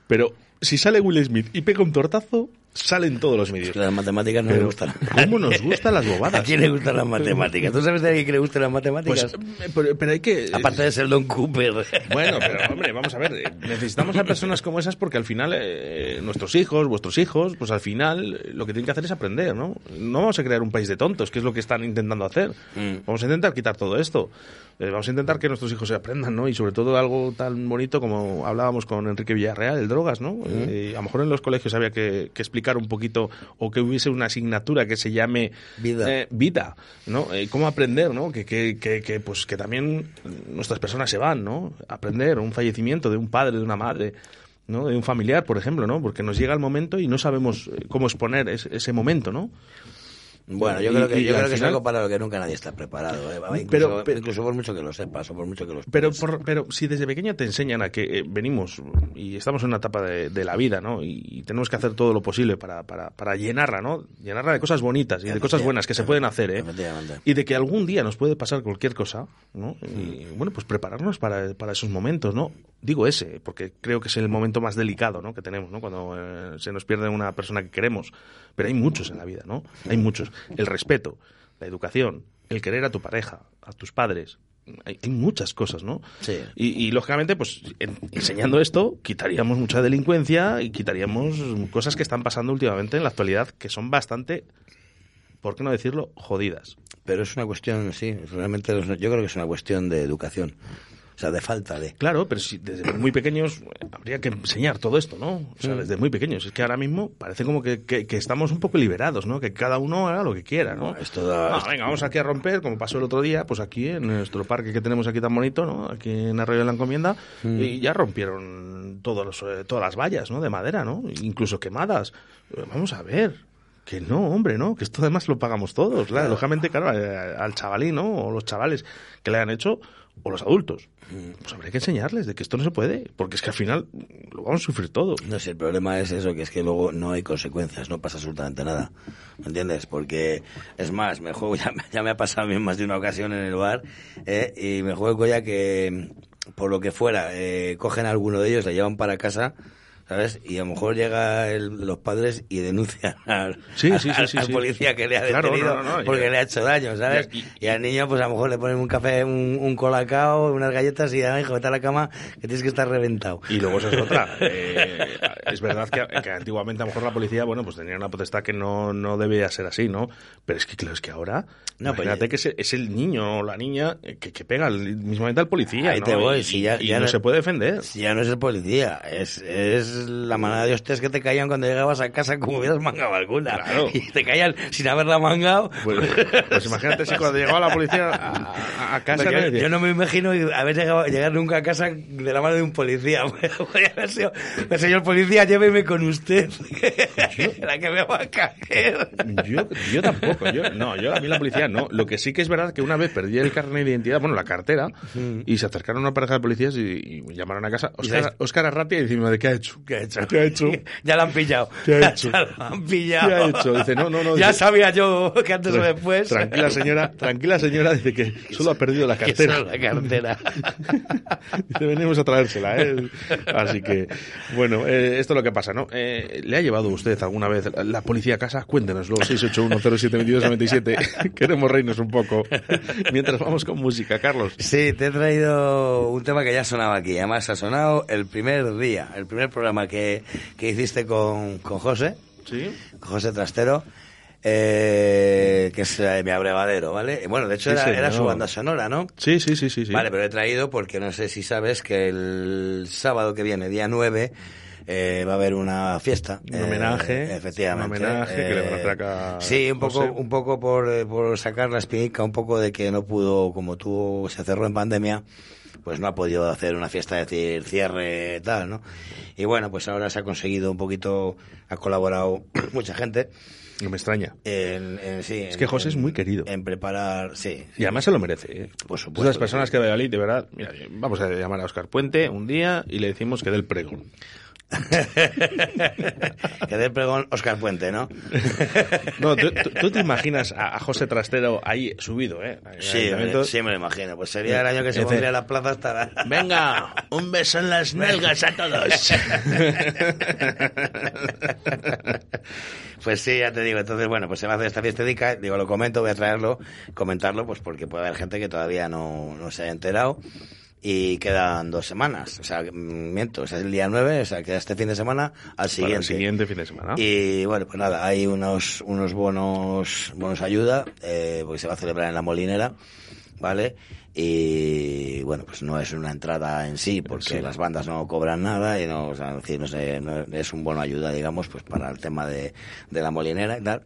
Pero si sale Will Smith y pega un tortazo, salen todos los medios. Las matemáticas no Pero, me gustan. ¿Cómo nos gustan las <laughs> bobadas? ¿A quién le gustan las matemáticas? ¿Tú sabes de alguien que le gustan las matemáticas? Pues, pero, pero hay que... Aparte de ser Don Cooper. Bueno, pero hombre, vamos a ver, eh, necesitamos a personas como esas porque al final eh, nuestros hijos, vuestros hijos, pues al final eh, lo que tienen que hacer es aprender, ¿no? No vamos a crear un país de tontos, que es lo que están intentando hacer. Mm. Vamos a intentar quitar todo esto. Eh, vamos a intentar que nuestros hijos se aprendan, ¿no? Y sobre todo algo tan bonito como hablábamos con Enrique Villarreal, el drogas, ¿no? Eh, a lo mejor en los colegios había que, que explicar un poquito o que hubiese una asignatura que se llame Vida. eh, vida, ¿no? Eh, cómo aprender, ¿no? Que, que, que, pues que también nuestras personas se van, ¿no? Aprender un fallecimiento de un padre, de una madre, ¿no? De un familiar, por ejemplo, ¿no? Porque nos llega el momento y no sabemos cómo exponer ese, ese momento, ¿no? Bueno, yo Y- creo que, yo creo que es algo para lo que nunca nadie está preparado. ¿eh? Incluso, Pero- pero- incluso por mucho que lo sepas o por mucho que lo Pero, por- pero si desde pequeño te enseñan a que eh, venimos y estamos en una etapa de, de la vida, ¿no? Y, y tenemos que hacer todo lo posible para, para, para llenarla, ¿no? Llenarla de cosas bonitas y de cosas buenas que se pueden hacer, ¿eh? Y de que algún día nos puede pasar cualquier cosa, ¿no? Y bueno, pues prepararnos para, para esos momentos, ¿no? Digo ese, porque creo que es el momento más delicado, ¿no? Que tenemos, ¿no? Cuando eh, se nos pierde una persona que queremos. Pero hay muchos en la vida, ¿no? Hay muchos. El respeto, la educación, el querer a tu pareja, a tus padres. Hay, hay muchas cosas, ¿no? Sí. Y, y, lógicamente, pues en- enseñando esto, quitaríamos mucha delincuencia y quitaríamos cosas que están pasando últimamente en la actualidad que son bastante, ¿por qué no decirlo?, jodidas. Pero es una cuestión, sí, realmente yo creo que es una cuestión de educación. O sea, de falta de. Claro, pero si desde muy pequeños eh, habría que enseñar todo esto, ¿no? O sea, desde muy pequeños. Es que ahora mismo parece como que, que- que estamos un poco liberados, ¿no? Que cada uno haga lo que quiera, ¿no? Esto da- No, venga, vamos aquí a romper, como pasó el otro día, pues aquí en nuestro parque que tenemos aquí tan bonito, ¿no? Aquí en Arroyo de la Encomienda, Mm. y ya rompieron todos los, eh, todas las vallas, ¿no? De madera, ¿no? Incluso quemadas. Eh, Vamos a ver. Que no, hombre, ¿no? Que esto además lo pagamos todos. Claro, lógicamente, claro, al chavalín, ¿no? O los chavales que le han hecho, o los adultos. Pues habría que enseñarles de que esto no se puede, porque es que al final lo vamos a sufrir todo. No sé, el problema es eso, que es que luego no hay consecuencias, no pasa absolutamente nada. ¿Me entiendes? Porque, es más, me juego, <laughs> ya, me- ya me ha pasado a mí más de una ocasión en el bar, ¿eh? y me juego ya que, por lo que fuera, eh, cogen a alguno de ellos, le llevan para casa, ¿sabes? Y a lo mejor llega el- los padres y denuncian <laughs> al, Sí, al- policía que le ha detenido no, no, no, porque ya- le ha hecho daño, ¿sabes? Y, al niño, pues a lo mejor le ponen un café, un, un colacao, unas galletas y, ay, hijo, vete a la cama que tienes que estar reventado. Y luego eso es otra. <laughs> Eh, es verdad que, que antiguamente a lo mejor la policía, bueno, pues tenía una potestad que no, no debía ser así, ¿no? Pero es que, claro, es que ahora, No, pues imagínate ya- que es, es el niño o la niña que, que pega mismamente al policía, Ahí ¿no? te voy, y, si ya, y ya no, se puede defender. Si ya no es el policía, es, es la manada de hostias que te caían cuando llegabas a casa como hubieras mangado alguna. Y te caían sin haberla mangado. Pues, pues imagínate si cuando llegaba la policía a, a- a casa... Yo no me imagino haber llegado, llegar nunca a casa de la mano de un policía. Podría haber sido, "El señor policía, lléveme con usted. <laughs> la que me va a caer. Yo, yo tampoco, yo, no, yo a mí la policía no. Lo que sí que es verdad que una vez perdí el carnet de identidad, bueno, la cartera, y se acercaron una pareja de policías y, y llamaron a casa. ¿Y Oscar? Oscar Arratia y decimos, ¿de qué ha hecho? ¿Qué ha hecho? ¿Qué ha hecho? <laughs> Ya la han pillado. ¿Qué ha hecho? <laughs> Ya la han pillado. ¿Qué ha hecho? Dice, no, no, no. Ya dice- sabía yo que antes o después. Tranquila señora, tranquila señora, dice que <laughs> solo ha perdido la cartera. solo la cartera. Dice, venimos a traérsela, ¿eh? Así que, bueno, eh, esto es lo que pasa, ¿no? Eh, ¿Le ha llevado usted alguna vez la, la policía a casa? Cuéntenoslo, 681072297. Queremos reírnos un poco. Mientras vamos con música, Carlos. Sí, te he traído un tema que ya sonaba aquí. Además, ha sonado el primer día, el primer programa que, que hiciste con, con José. Sí. Con José Trastero. eh, que es eh, mi abrevadero, ¿vale? Y Bueno, de hecho Sí, era, su banda sonora, ¿no? Sí, sí, sí, sí. sí. Vale, pero he traído porque no sé si sabes que el sábado que viene, día 9, eh, va a haber una fiesta. Un homenaje. Eh, efectivamente. Un homenaje que le van a hacer acá Sí, un poco, José. un poco por, eh, por sacar la espinica, un poco de que no pudo, como tú se cerró en pandemia, pues no ha podido hacer una fiesta, decir cierre, tal, ¿no? Y bueno, pues ahora se ha conseguido un poquito, ha colaborado <clears throat> mucha gente. No me extraña. En, en- sí, Es en- que José es muy querido. En preparar, sí. Y además se lo merece. ¿eh? Por Es supuesto. las personas que de verdad, mira, vamos a llamar a Oscar Puente un día y le decimos que dé el pregón. <laughs> que dé pregón Oscar Puente, ¿no? <laughs> No, tú, te imaginas a, a José Trastero ahí subido, ¿eh? Sí, me, sí me lo imagino. Pues sería el año que se Dice, pondría la plaza hasta la... Venga, <laughs> un beso en las nalgas a todos. Pues sí, ya te digo. Entonces, bueno, pues se va a hacer esta fiestedica. Digo, lo comento, voy a traerlo, comentarlo, pues porque puede haber gente que todavía no, no se haya enterado. Y quedan dos semanas. O sea, miento, o sea, es el día 9, o sea, queda este fin de semana al Para siguiente. el siguiente fin de semana. Y bueno, pues nada, hay unos, unos bonos, bonos ayuda, eh, porque se va a celebrar en la Molinera, ¿vale? Y bueno, pues no es una entrada en sí, porque Sí. las bandas no cobran nada y no, o sea, no, sé, no es un bono ayuda, digamos, pues para el tema de, de la Molinera y tal.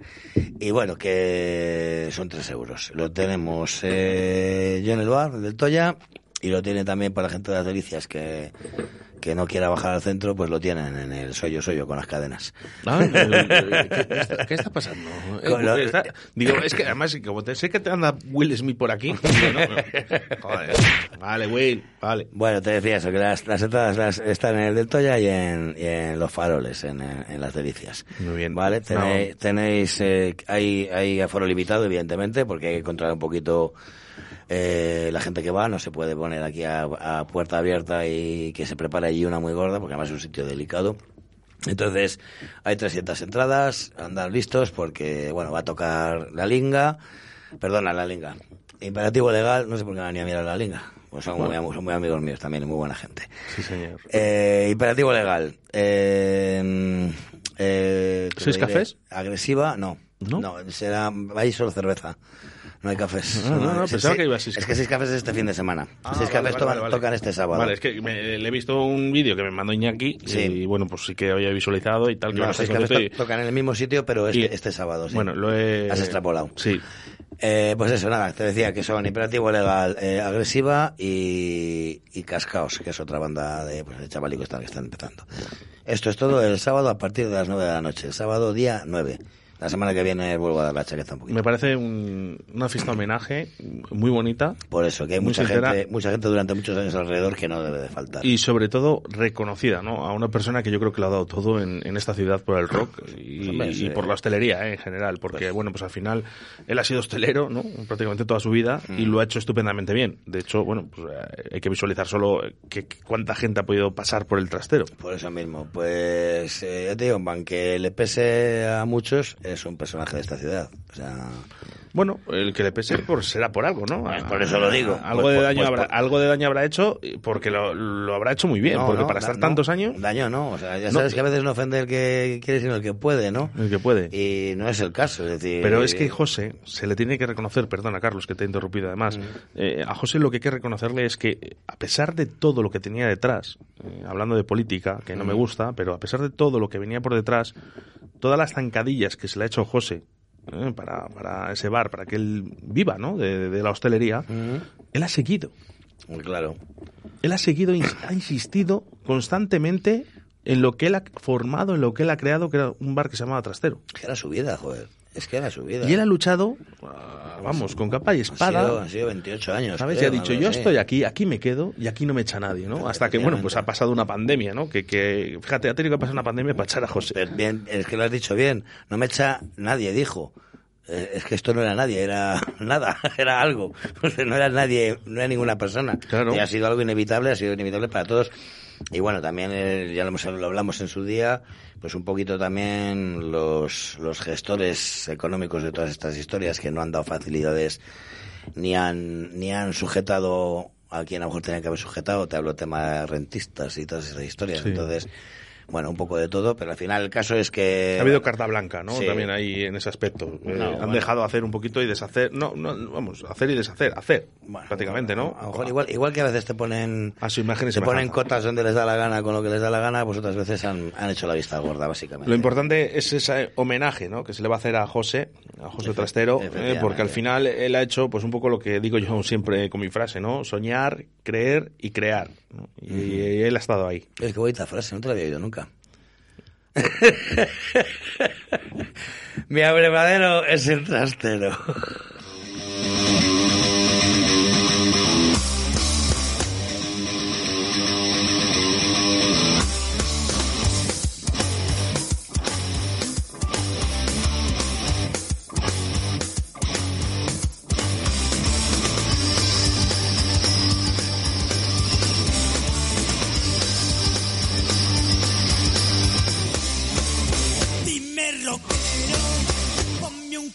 Y bueno, que son tres euros. Lo tenemos eh, yo en el bar del Toya y lo tiene también para la gente de las delicias que que no quiera bajar al centro, pues lo tienen en el soyo soyo con las cadenas. Ah, eh, <laughs> ¿qué, qué está, qué está pasando? Eh, lo- está- digo, es que además, como te, sé que te anda Will Smith por aquí. <laughs> joder, vale, Will, vale. Bueno, te decía eso, que las, las entradas las- están en el del Toya y en, y en los faroles, en, en- en las delicias. Muy bien. Vale, tenéis, tenéis eh, hay, hay aforo limitado, evidentemente, porque hay que controlar un poquito eh, la gente que va, no se puede poner aquí a, a puerta abierta y que se prepare allí una muy gorda, porque además es un sitio delicado. Entonces, hay 300 entradas, andar listos porque, bueno, va a tocar la linga, perdona, la linga. Imperativo legal, no sé por qué van a ir a mirar la linga. Pues son, muy, am- son muy amigos míos también, muy buena gente. Sí, señor. Eh, imperativo legal. Eh, eh, te ¿Sois cafés? Agresiva, no. ¿No? será, ahí solo cerveza. No hay cafés. No, no, es- pensaba que iba a seis Es que seis cafés es este fin de semana. Ah, seis vale, cafés vale, tocan, vale, tocan este sábado. Vale, es que me- le he visto un vídeo que me mandó Iñaki Sí. y bueno, pues sí que había visualizado y tal. que No, seis cafés to- tocan en el mismo sitio, pero este, Y- este sábado. sí. Bueno, lo he... Has extrapolado. Sí. Eh, pues eso, nada, te decía que son Imperativo Legal, eh, Agresiva y, y Cascaos, que es otra banda de, pues, de chavalicos tal, que están empezando. Esto es todo el sábado a partir de las 9 de la noche, el sábado día 9. La semana que viene vuelvo a dar la chaqueta un poquito. Me parece un- una fiesta homenaje muy bonita. Por eso, que hay mucha sincera gente, mucha gente durante muchos años alrededor que no debe de faltar. Y sobre todo reconocida, ¿no? A una persona que yo creo que lo ha dado todo en, en esta ciudad por el rock y, Hombre, y sí. por la hostelería ¿eh? en general. Porque, bueno, pues al final él ha sido hostelero, ¿no? Prácticamente toda su vida y Mm. lo ha hecho estupendamente bien. De hecho, bueno, pues eh, hay que visualizar solo que, que cuánta gente ha podido pasar por el trastero. Por eso mismo, pues eh, ya te digo, aunque le pese a muchos, es un personaje de esta ciudad. O sea, Bueno, el que le pese por, será por algo, ¿no? Pues por eso lo digo. Algo, Pues- de pues- daño pues- habrá, algo de daño habrá hecho porque lo, lo habrá hecho muy bien. No, porque no, para estar no. tantos años. daño no. O sea, ya sabes que a veces no ofende el que quiere, sino el que puede, ¿no? El que puede. Y no es el caso. Es decir, Pero es que José se le tiene que reconocer, perdona Carlos que te he interrumpido además, Mm. eh, a José lo que hay que reconocerle es que eh, a pesar de todo lo que tenía detrás, eh, hablando de política, que no me Mm. gusta, pero a pesar de todo lo que venía por detrás, todas las zancadillas que se le ha hecho José eh, para, para ese bar, para que él viva ¿no? de, de la hostelería, él ha seguido. Claro. Él ha seguido, ha insistido constantemente en lo que él ha formado, en lo que él ha creado, que era un bar que se llamaba Trastero. Que era su vida, joder. Es que era su vida. Y él ha luchado, vamos, con capa y Han sido, espada. han sido 28 años. ¿Sabes? creo, y ha dicho, yo estoy aquí, aquí me quedo y aquí no me echa nadie, ¿no? Hasta que, bueno, pues ha pasado una pandemia, ¿no? Que, que fíjate, ha tenido que pasar una pandemia para echar a José. Pero bien, es que lo has dicho bien. No me echa nadie, dijo. Eh, Es que esto no era nadie, era <laughs> nada, <laughs> era algo. <laughs> No era nadie, no era ninguna persona. Claro. Y ha sido algo inevitable, ha sido inevitable para todos. Y bueno, también eh, ya lo, hemos- lo hablamos en su día, pues un poquito también los, los gestores económicos de todas estas historias que no han dado facilidades ni han, ni han sujetado a quien a lo mejor tenía que haber sujetado. Te hablo tema de rentistas y todas esas historias. Sí. Entonces, bueno, un poco de todo, pero al final el caso es que... Ha habido carta blanca, ¿no? Sí. También ahí en ese aspecto. Eh, han dejado hacer un poquito y deshacer. No, no, vamos, hacer y deshacer, hacer. prácticamente, ¿no? A lo mejor igual, igual que a veces te ponen, A su imagen y te ponen cotas donde les da la gana con lo que les da la gana, pues otras veces han, han hecho la vista gorda, básicamente. Lo importante es ese homenaje ¿no? que se le va a hacer a José, a José Trastero, eh, porque al final él ha hecho pues un poco lo que digo yo siempre con mi frase, ¿no? Soñar, creer y crear. ¿No? Y él ha estado ahí. Oye, qué bonita frase, no te la había oído nunca. <laughs> Mi abrevadero es el trastero. <laughs>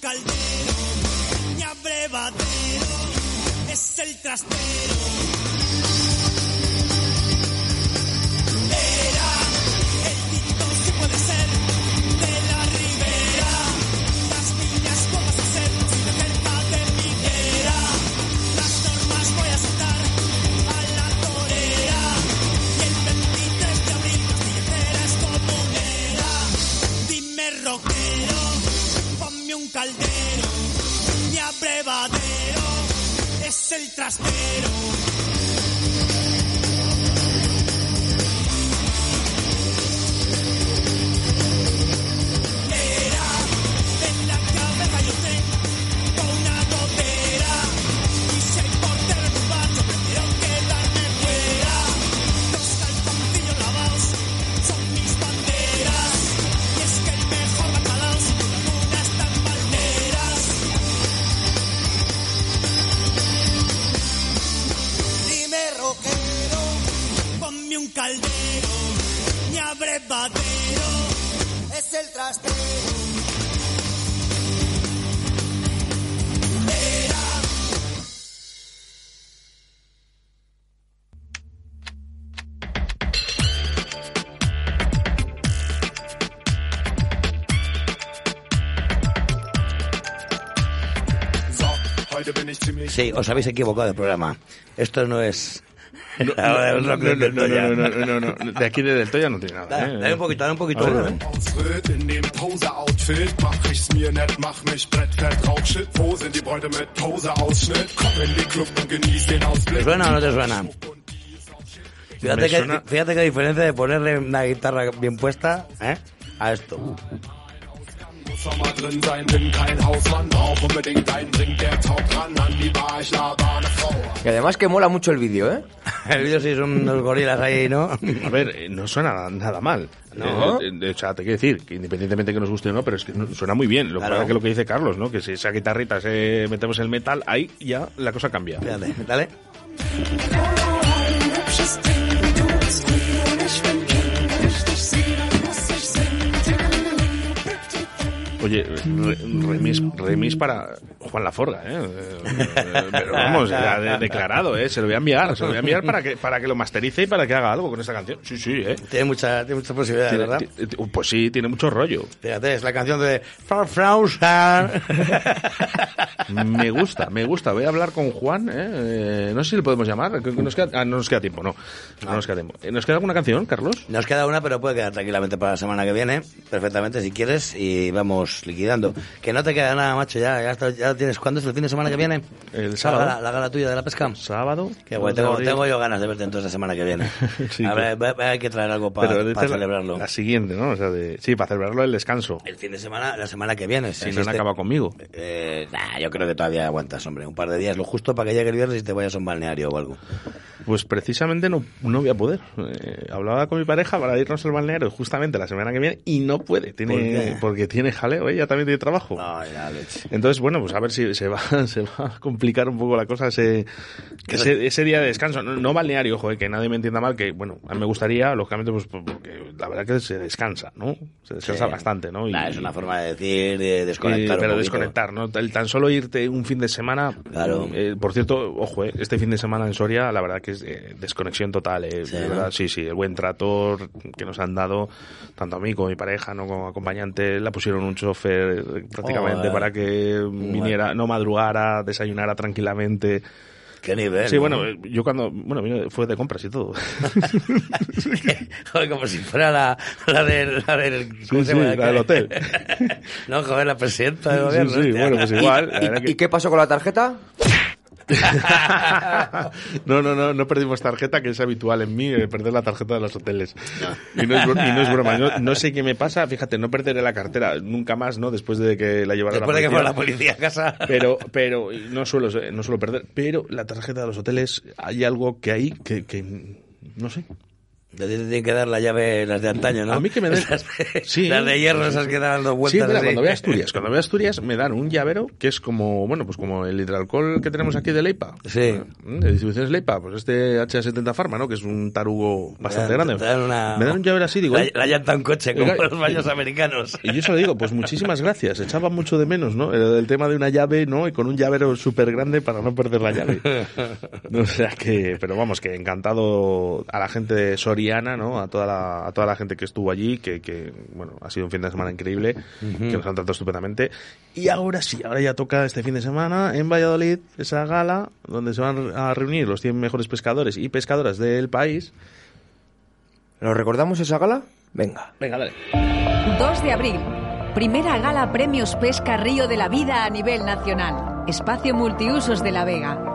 caldero, mi abrevadero es el trastero. Es el trastero. Sí, os habéis equivocado del programa. Esto no es... No, <laughs> no, no, no, no, no, no, no. De aquí de Del Toya no tiene nada. Dale, ¿eh? dale un poquito, dale un poquito. A ver, uno, a ver. ¿eh? Ausritt in dem Pose-Outfit. Mach ich's mir nett, mach mich Brettfett, Rauchshit. Wo sind die Bräute mit Pose-Ausschnitt? Komm in die Club und genieß den ¿Te Ausblick. suena o no te suena? Fíjate que, fíjate que diferencia de ponerle una guitarra bien puesta ¿eh? a esto. Muss mal drin sein, bin kein Hausmann. Brauch unbedingt einen Drink, der taugt ran. An die Bar, ich laber eine Frau. Y además que mola mucho el vídeo, ¿eh? <laughs> El vídeo sí son unos gorilas ahí, ¿no? A ver, eh, no suena nada mal. No. Eh, de hecho, te quiero decir que independientemente que nos guste o no, pero es que no- suena muy bien. Lo que Claro. pasa es que lo que dice Carlos, ¿no? Que si esa guitarrita se metemos el metal, ahí ya la cosa cambia. Fíjate, dale. Oye, re- remis, remis para Juan Laforga, ¿eh? Eh, Pero vamos, ya de- declarado, ¿eh? Se lo voy a enviar, se lo voy a enviar para que, para que lo masterice y para que haga algo con esta canción. Sí, sí, ¿eh? Tiene mucha, tiene mucha posibilidad, Tiene- ¿verdad? Pues sí, tiene mucho rollo. Fíjate, es la canción de. <laughs> Me gusta, me gusta. Voy a hablar con Juan, ¿eh? Eh, no sé si le podemos llamar. Nos queda, ah, no nos queda tiempo, no. No nos queda tiempo. Eh, ¿Nos queda alguna canción, Carlos? Nos queda una, pero puede quedar tranquilamente para la semana que viene, perfectamente, si quieres, y vamos liquidando. Que no te queda nada, macho, ya, ya, está- ya lo tienes. ¿Cuándo es el fin de semana que viene? El sábado. La gala, la gala tuya de la pesca. Sábado. Dos de tengo, yo ganas de verte entonces la semana que viene. <laughs> Sí, a ver, pero- va- hay que traer algo para Pero esta es la- celebrarlo. La siguiente, ¿no? O sea, de, sí, para celebrarlo el descanso. El fin de semana, la semana que viene. Si no han acabado conmigo. Eh, nah, yo creo que todavía aguantas, hombre. Un par de días, lo justo para que llegue el viernes y te vayas a un balneario o algo. Pues precisamente no, no voy a poder. Eh, hablaba con mi pareja para irnos al balneario justamente la semana que viene y no puede. Tiene, ¿Por? Porque tiene jaleo, ella también tiene trabajo. Ay, la leche. Entonces, bueno, pues a ver si se va, <laughs> se va a complicar un poco la cosa ese, ese, ese día de descanso. No, no balneario, joder, que nadie me entienda mal, que bueno, a mí me gustaría, lógicamente, pues porque la verdad que se descansa, ¿no? Se descansa Sí. bastante, ¿no? Y- Nah, es una forma de decir, de desconectar eh, pero un desconectar, ¿no? El tan solo irte un fin de semana. Claro. eh, por cierto, ojo, eh, este fin de semana en Soria, la verdad que es eh, desconexión total. eh, Sí, de ¿no? verdad, sí, sí. El buen trato que nos han dado, tanto a mí como a mi pareja, ¿no? Como acompañante, la pusieron un chofer eh, prácticamente Joder. para que viniera, no madrugara, desayunara tranquilamente. Qué nivel. Sí, ¿no? bueno, eh, yo cuando, bueno, vino- fue de compras y todo. <laughs> Joder, como si fuera la, la del... La del, ¿cómo Sí, sí, la del hotel. <laughs> no, joder, la presidenta del Sí, gobierno. sí, hostia. bueno, pues <laughs> igual. verdad ¿Y, que- y qué pasó con la tarjeta? <laughs> no, no, no, no perdimos tarjeta, que es habitual en mí, eh, perder la tarjeta de los hoteles. Y, no es, y no es broma. No, no sé qué me pasa, fíjate, no perderé la cartera nunca más, ¿no? Después de que la llevara Después la de que policía. fuera la policía a casa. Pero, pero no suelo, no suelo perder. Pero la tarjeta de los hoteles, hay algo que hay que, que no sé. Tienen que dar la llave, las de antaño, ¿no? A mí que me den- <laughs> Esas- Sí. Las de hierro, esas que dan dos Sí, vueltas mira, así. cuando voy a Asturias, cuando voy a Asturias me dan un llavero que es como, bueno, pues como el hidroalcohol que tenemos aquí de Leipa. Sí. Mm, De distribuciones Leipa, pues este H70 Pharma, ¿no? Que es un tarugo bastante dan- grande. te dan una- Me dan un llavero así, digo. La, "Oye, la llanta a un coche, como Oiga, los baños americanos. y yo se lo digo, pues muchísimas gracias. Echaba mucho de menos, ¿no? El, el tema de una llave, ¿no? Y con un llavero súper grande para no perder la llave. <laughs> O sea que, pero vamos, que encantado a la gente de ¿no? A toda la, a toda la gente que estuvo allí, que, que, bueno, ha sido un fin de semana increíble, que nos han tratado estupendamente. Y ahora sí, ahora ya toca este fin de semana en Valladolid, esa gala, donde se van a reunir los 100 mejores pescadores y pescadoras del país. ¿Lo recordamos esa gala? Venga. Venga, dale. 2 de abril. Primera gala Premios Pesca Río de la Vida a nivel nacional. Espacio Multiusos de La Vega.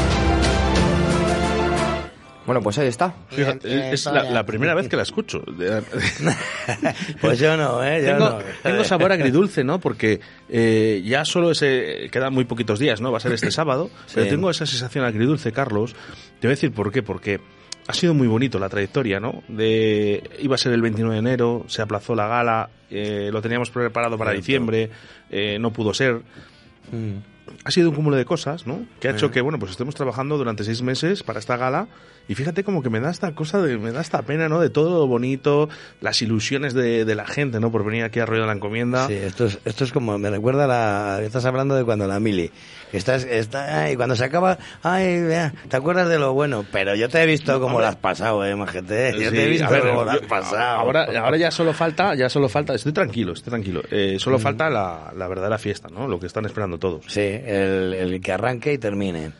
Bueno, pues ahí está. Es la, la primera vez que la escucho. <laughs> Pues yo no, ¿eh? Yo tengo, no. tengo sabor agridulce, ¿no? Porque eh, ya solo ese, quedan muy poquitos días, ¿no? Va a ser este sábado. <laughs> Pero tengo esa sensación agridulce, Carlos. Te voy a decir por qué. Porque ha sido muy bonito la trayectoria, ¿no? De, iba a ser el 29 de enero, se aplazó la gala, eh, lo teníamos preparado para Cierto. diciembre, eh, no pudo ser. Mm. Ha sido un cúmulo de cosas, ¿no? Que ha hecho que, bueno, pues estemos trabajando durante seis meses para esta gala. Y fíjate como que me da esta cosa, de, me da esta pena, ¿no? De todo lo bonito, las ilusiones de, de la gente, ¿no? Por venir aquí a Rollo de la Encomienda. Sí, esto es, esto es como, me recuerda a la, estás hablando de cuando la mili, estás, está, y cuando se acaba, ay, vea, te acuerdas de lo bueno, pero yo te he visto como lo has pasado, eh, majete, yo Sí, te he visto ver, como lo has pasado. Ahora, ahora ya solo falta, ya solo falta, estoy tranquilo, estoy tranquilo. Eh, solo Mm. falta la, la verdadera fiesta, ¿no? Lo que están esperando todos. Sí, el, el que arranque y termine.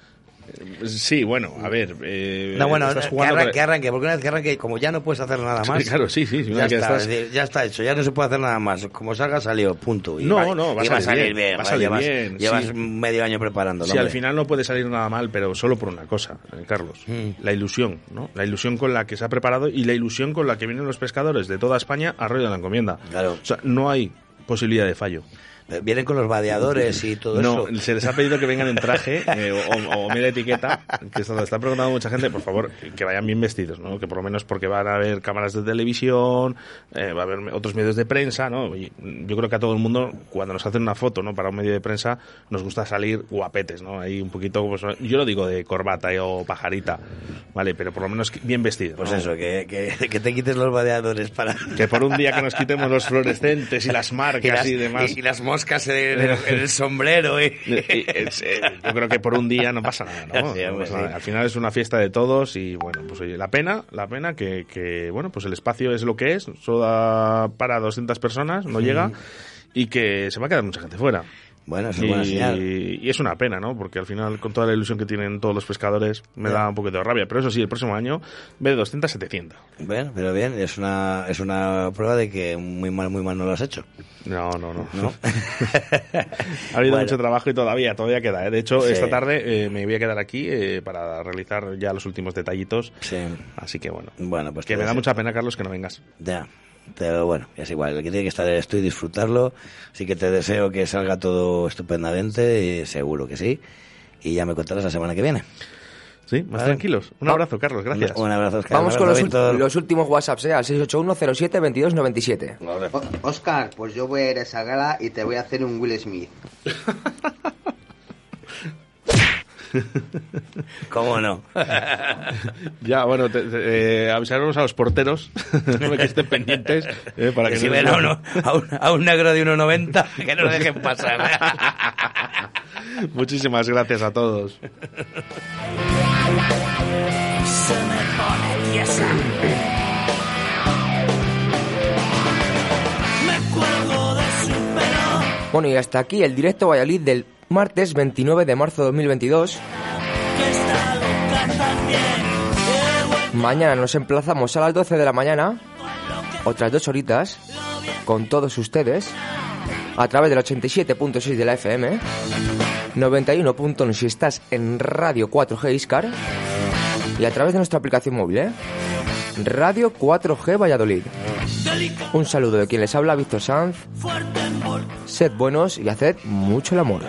Sí, bueno, a ver. eh, No, bueno, estás que arranque, porque una vez que arranque, como ya no puedes hacer nada Sí, más. claro, sí, sí, Ya que está, estás- ya está hecho, ya no se puede hacer nada más. Como salga, salió, punto. Y No, va- no, va a y va salir bien, va a salir llevas, bien, Llevas sí. medio año preparándolo. Sí, al final no puede salir nada mal, pero solo por una cosa, eh, Carlos. Mm. La ilusión, ¿no? La ilusión con la que se ha preparado y la ilusión con la que vienen los pescadores de toda España a Rollo de la Encomienda. Claro. O sea, no hay posibilidad de fallo. Vienen con los vadeadores y todo no, eso. se les ha pedido que vengan en traje <laughs> eh, o, o media etiqueta, que lo está preguntando mucha gente, por favor, que vayan bien vestidos, ¿no? Que por lo menos porque van a haber cámaras de televisión, eh, va a haber otros medios de prensa, ¿no? Y yo creo que a todo el mundo, cuando nos hacen una foto, ¿no? Para un medio de prensa, nos gusta salir guapetes, ¿no? Ahí un poquito, pues, yo lo digo de corbata eh, o pajarita, ¿vale? Pero por lo menos bien vestido. Pues ¿no? eso, que, que, que te quites los vadeadores para... Que por un día que nos quitemos los fluorescentes y las <laughs> marcas y, las, y demás. y- y las moscas en el, en el sombrero. ¿eh? Y eh, yo creo que por un día no pasa nada, ¿no? <laughs> Sí, No hombre, pasa nada. sí. Al final es una fiesta de todos y bueno, pues oye, la pena, la pena que, que, bueno, pues el espacio es lo que es, solo da para 200 personas, no llega y que se va a quedar mucha gente fuera. Bueno, es y, buena señal. y es una pena, ¿no? Porque al final, con toda la ilusión que tienen todos los pescadores, me da un poquito de rabia. Pero eso sí, el próximo año, vez de 200, 700. Bueno, pero bien, es una, es una prueba de que muy mal, muy mal no lo has hecho. No, no, no. ¿No? <laughs> Ha habido Bueno. mucho trabajo y todavía, todavía queda. ¿eh? De hecho, Sí. esta tarde eh, me voy a quedar aquí eh, para realizar ya los últimos detallitos. Así que bueno. Bueno, pues que me da mucha pena, Carlos, que no vengas. Ya. Pero bueno, es igual, el que tiene que estar eres tú y disfrutarlo. Así que te deseo que salga todo estupendamente, y seguro que sí. Y ya me contarás la semana que viene. Sí, más Vale. tranquilos. Un abrazo, Carlos, gracias. Un abrazo, Oscar. Vamos Un con los, abrazo, los últimos WhatsApps, ¿eh? Al 681-07-2297. Oscar, pues yo voy a ir a esa gala y te voy a hacer un Will Smith. <laughs> <laughs> ¿Cómo no? <laughs> ya, bueno, te- te- eh, avisaremos a los porteros <laughs> que estén pendientes eh, para que que, si no ven a, uno, a, un, a un negro de 1,90, que no lo dejen pasar. Muchísimas gracias a todos. Bueno, y hasta aquí el directo Valladolid del martes 29 de marzo de 2022. Que está loca también. Mañana nos emplazamos a las 12 de la mañana, otras dos horitas, con todos ustedes, a través del 87.6 de la FM, 91.1 si estás en Radio 4G Iscar, y a través de nuestra aplicación móvil, ¿eh? Radio 4G Valladolid. Un saludo de quien les habla, Víctor Sanz. Sed buenos y haced mucho el amor.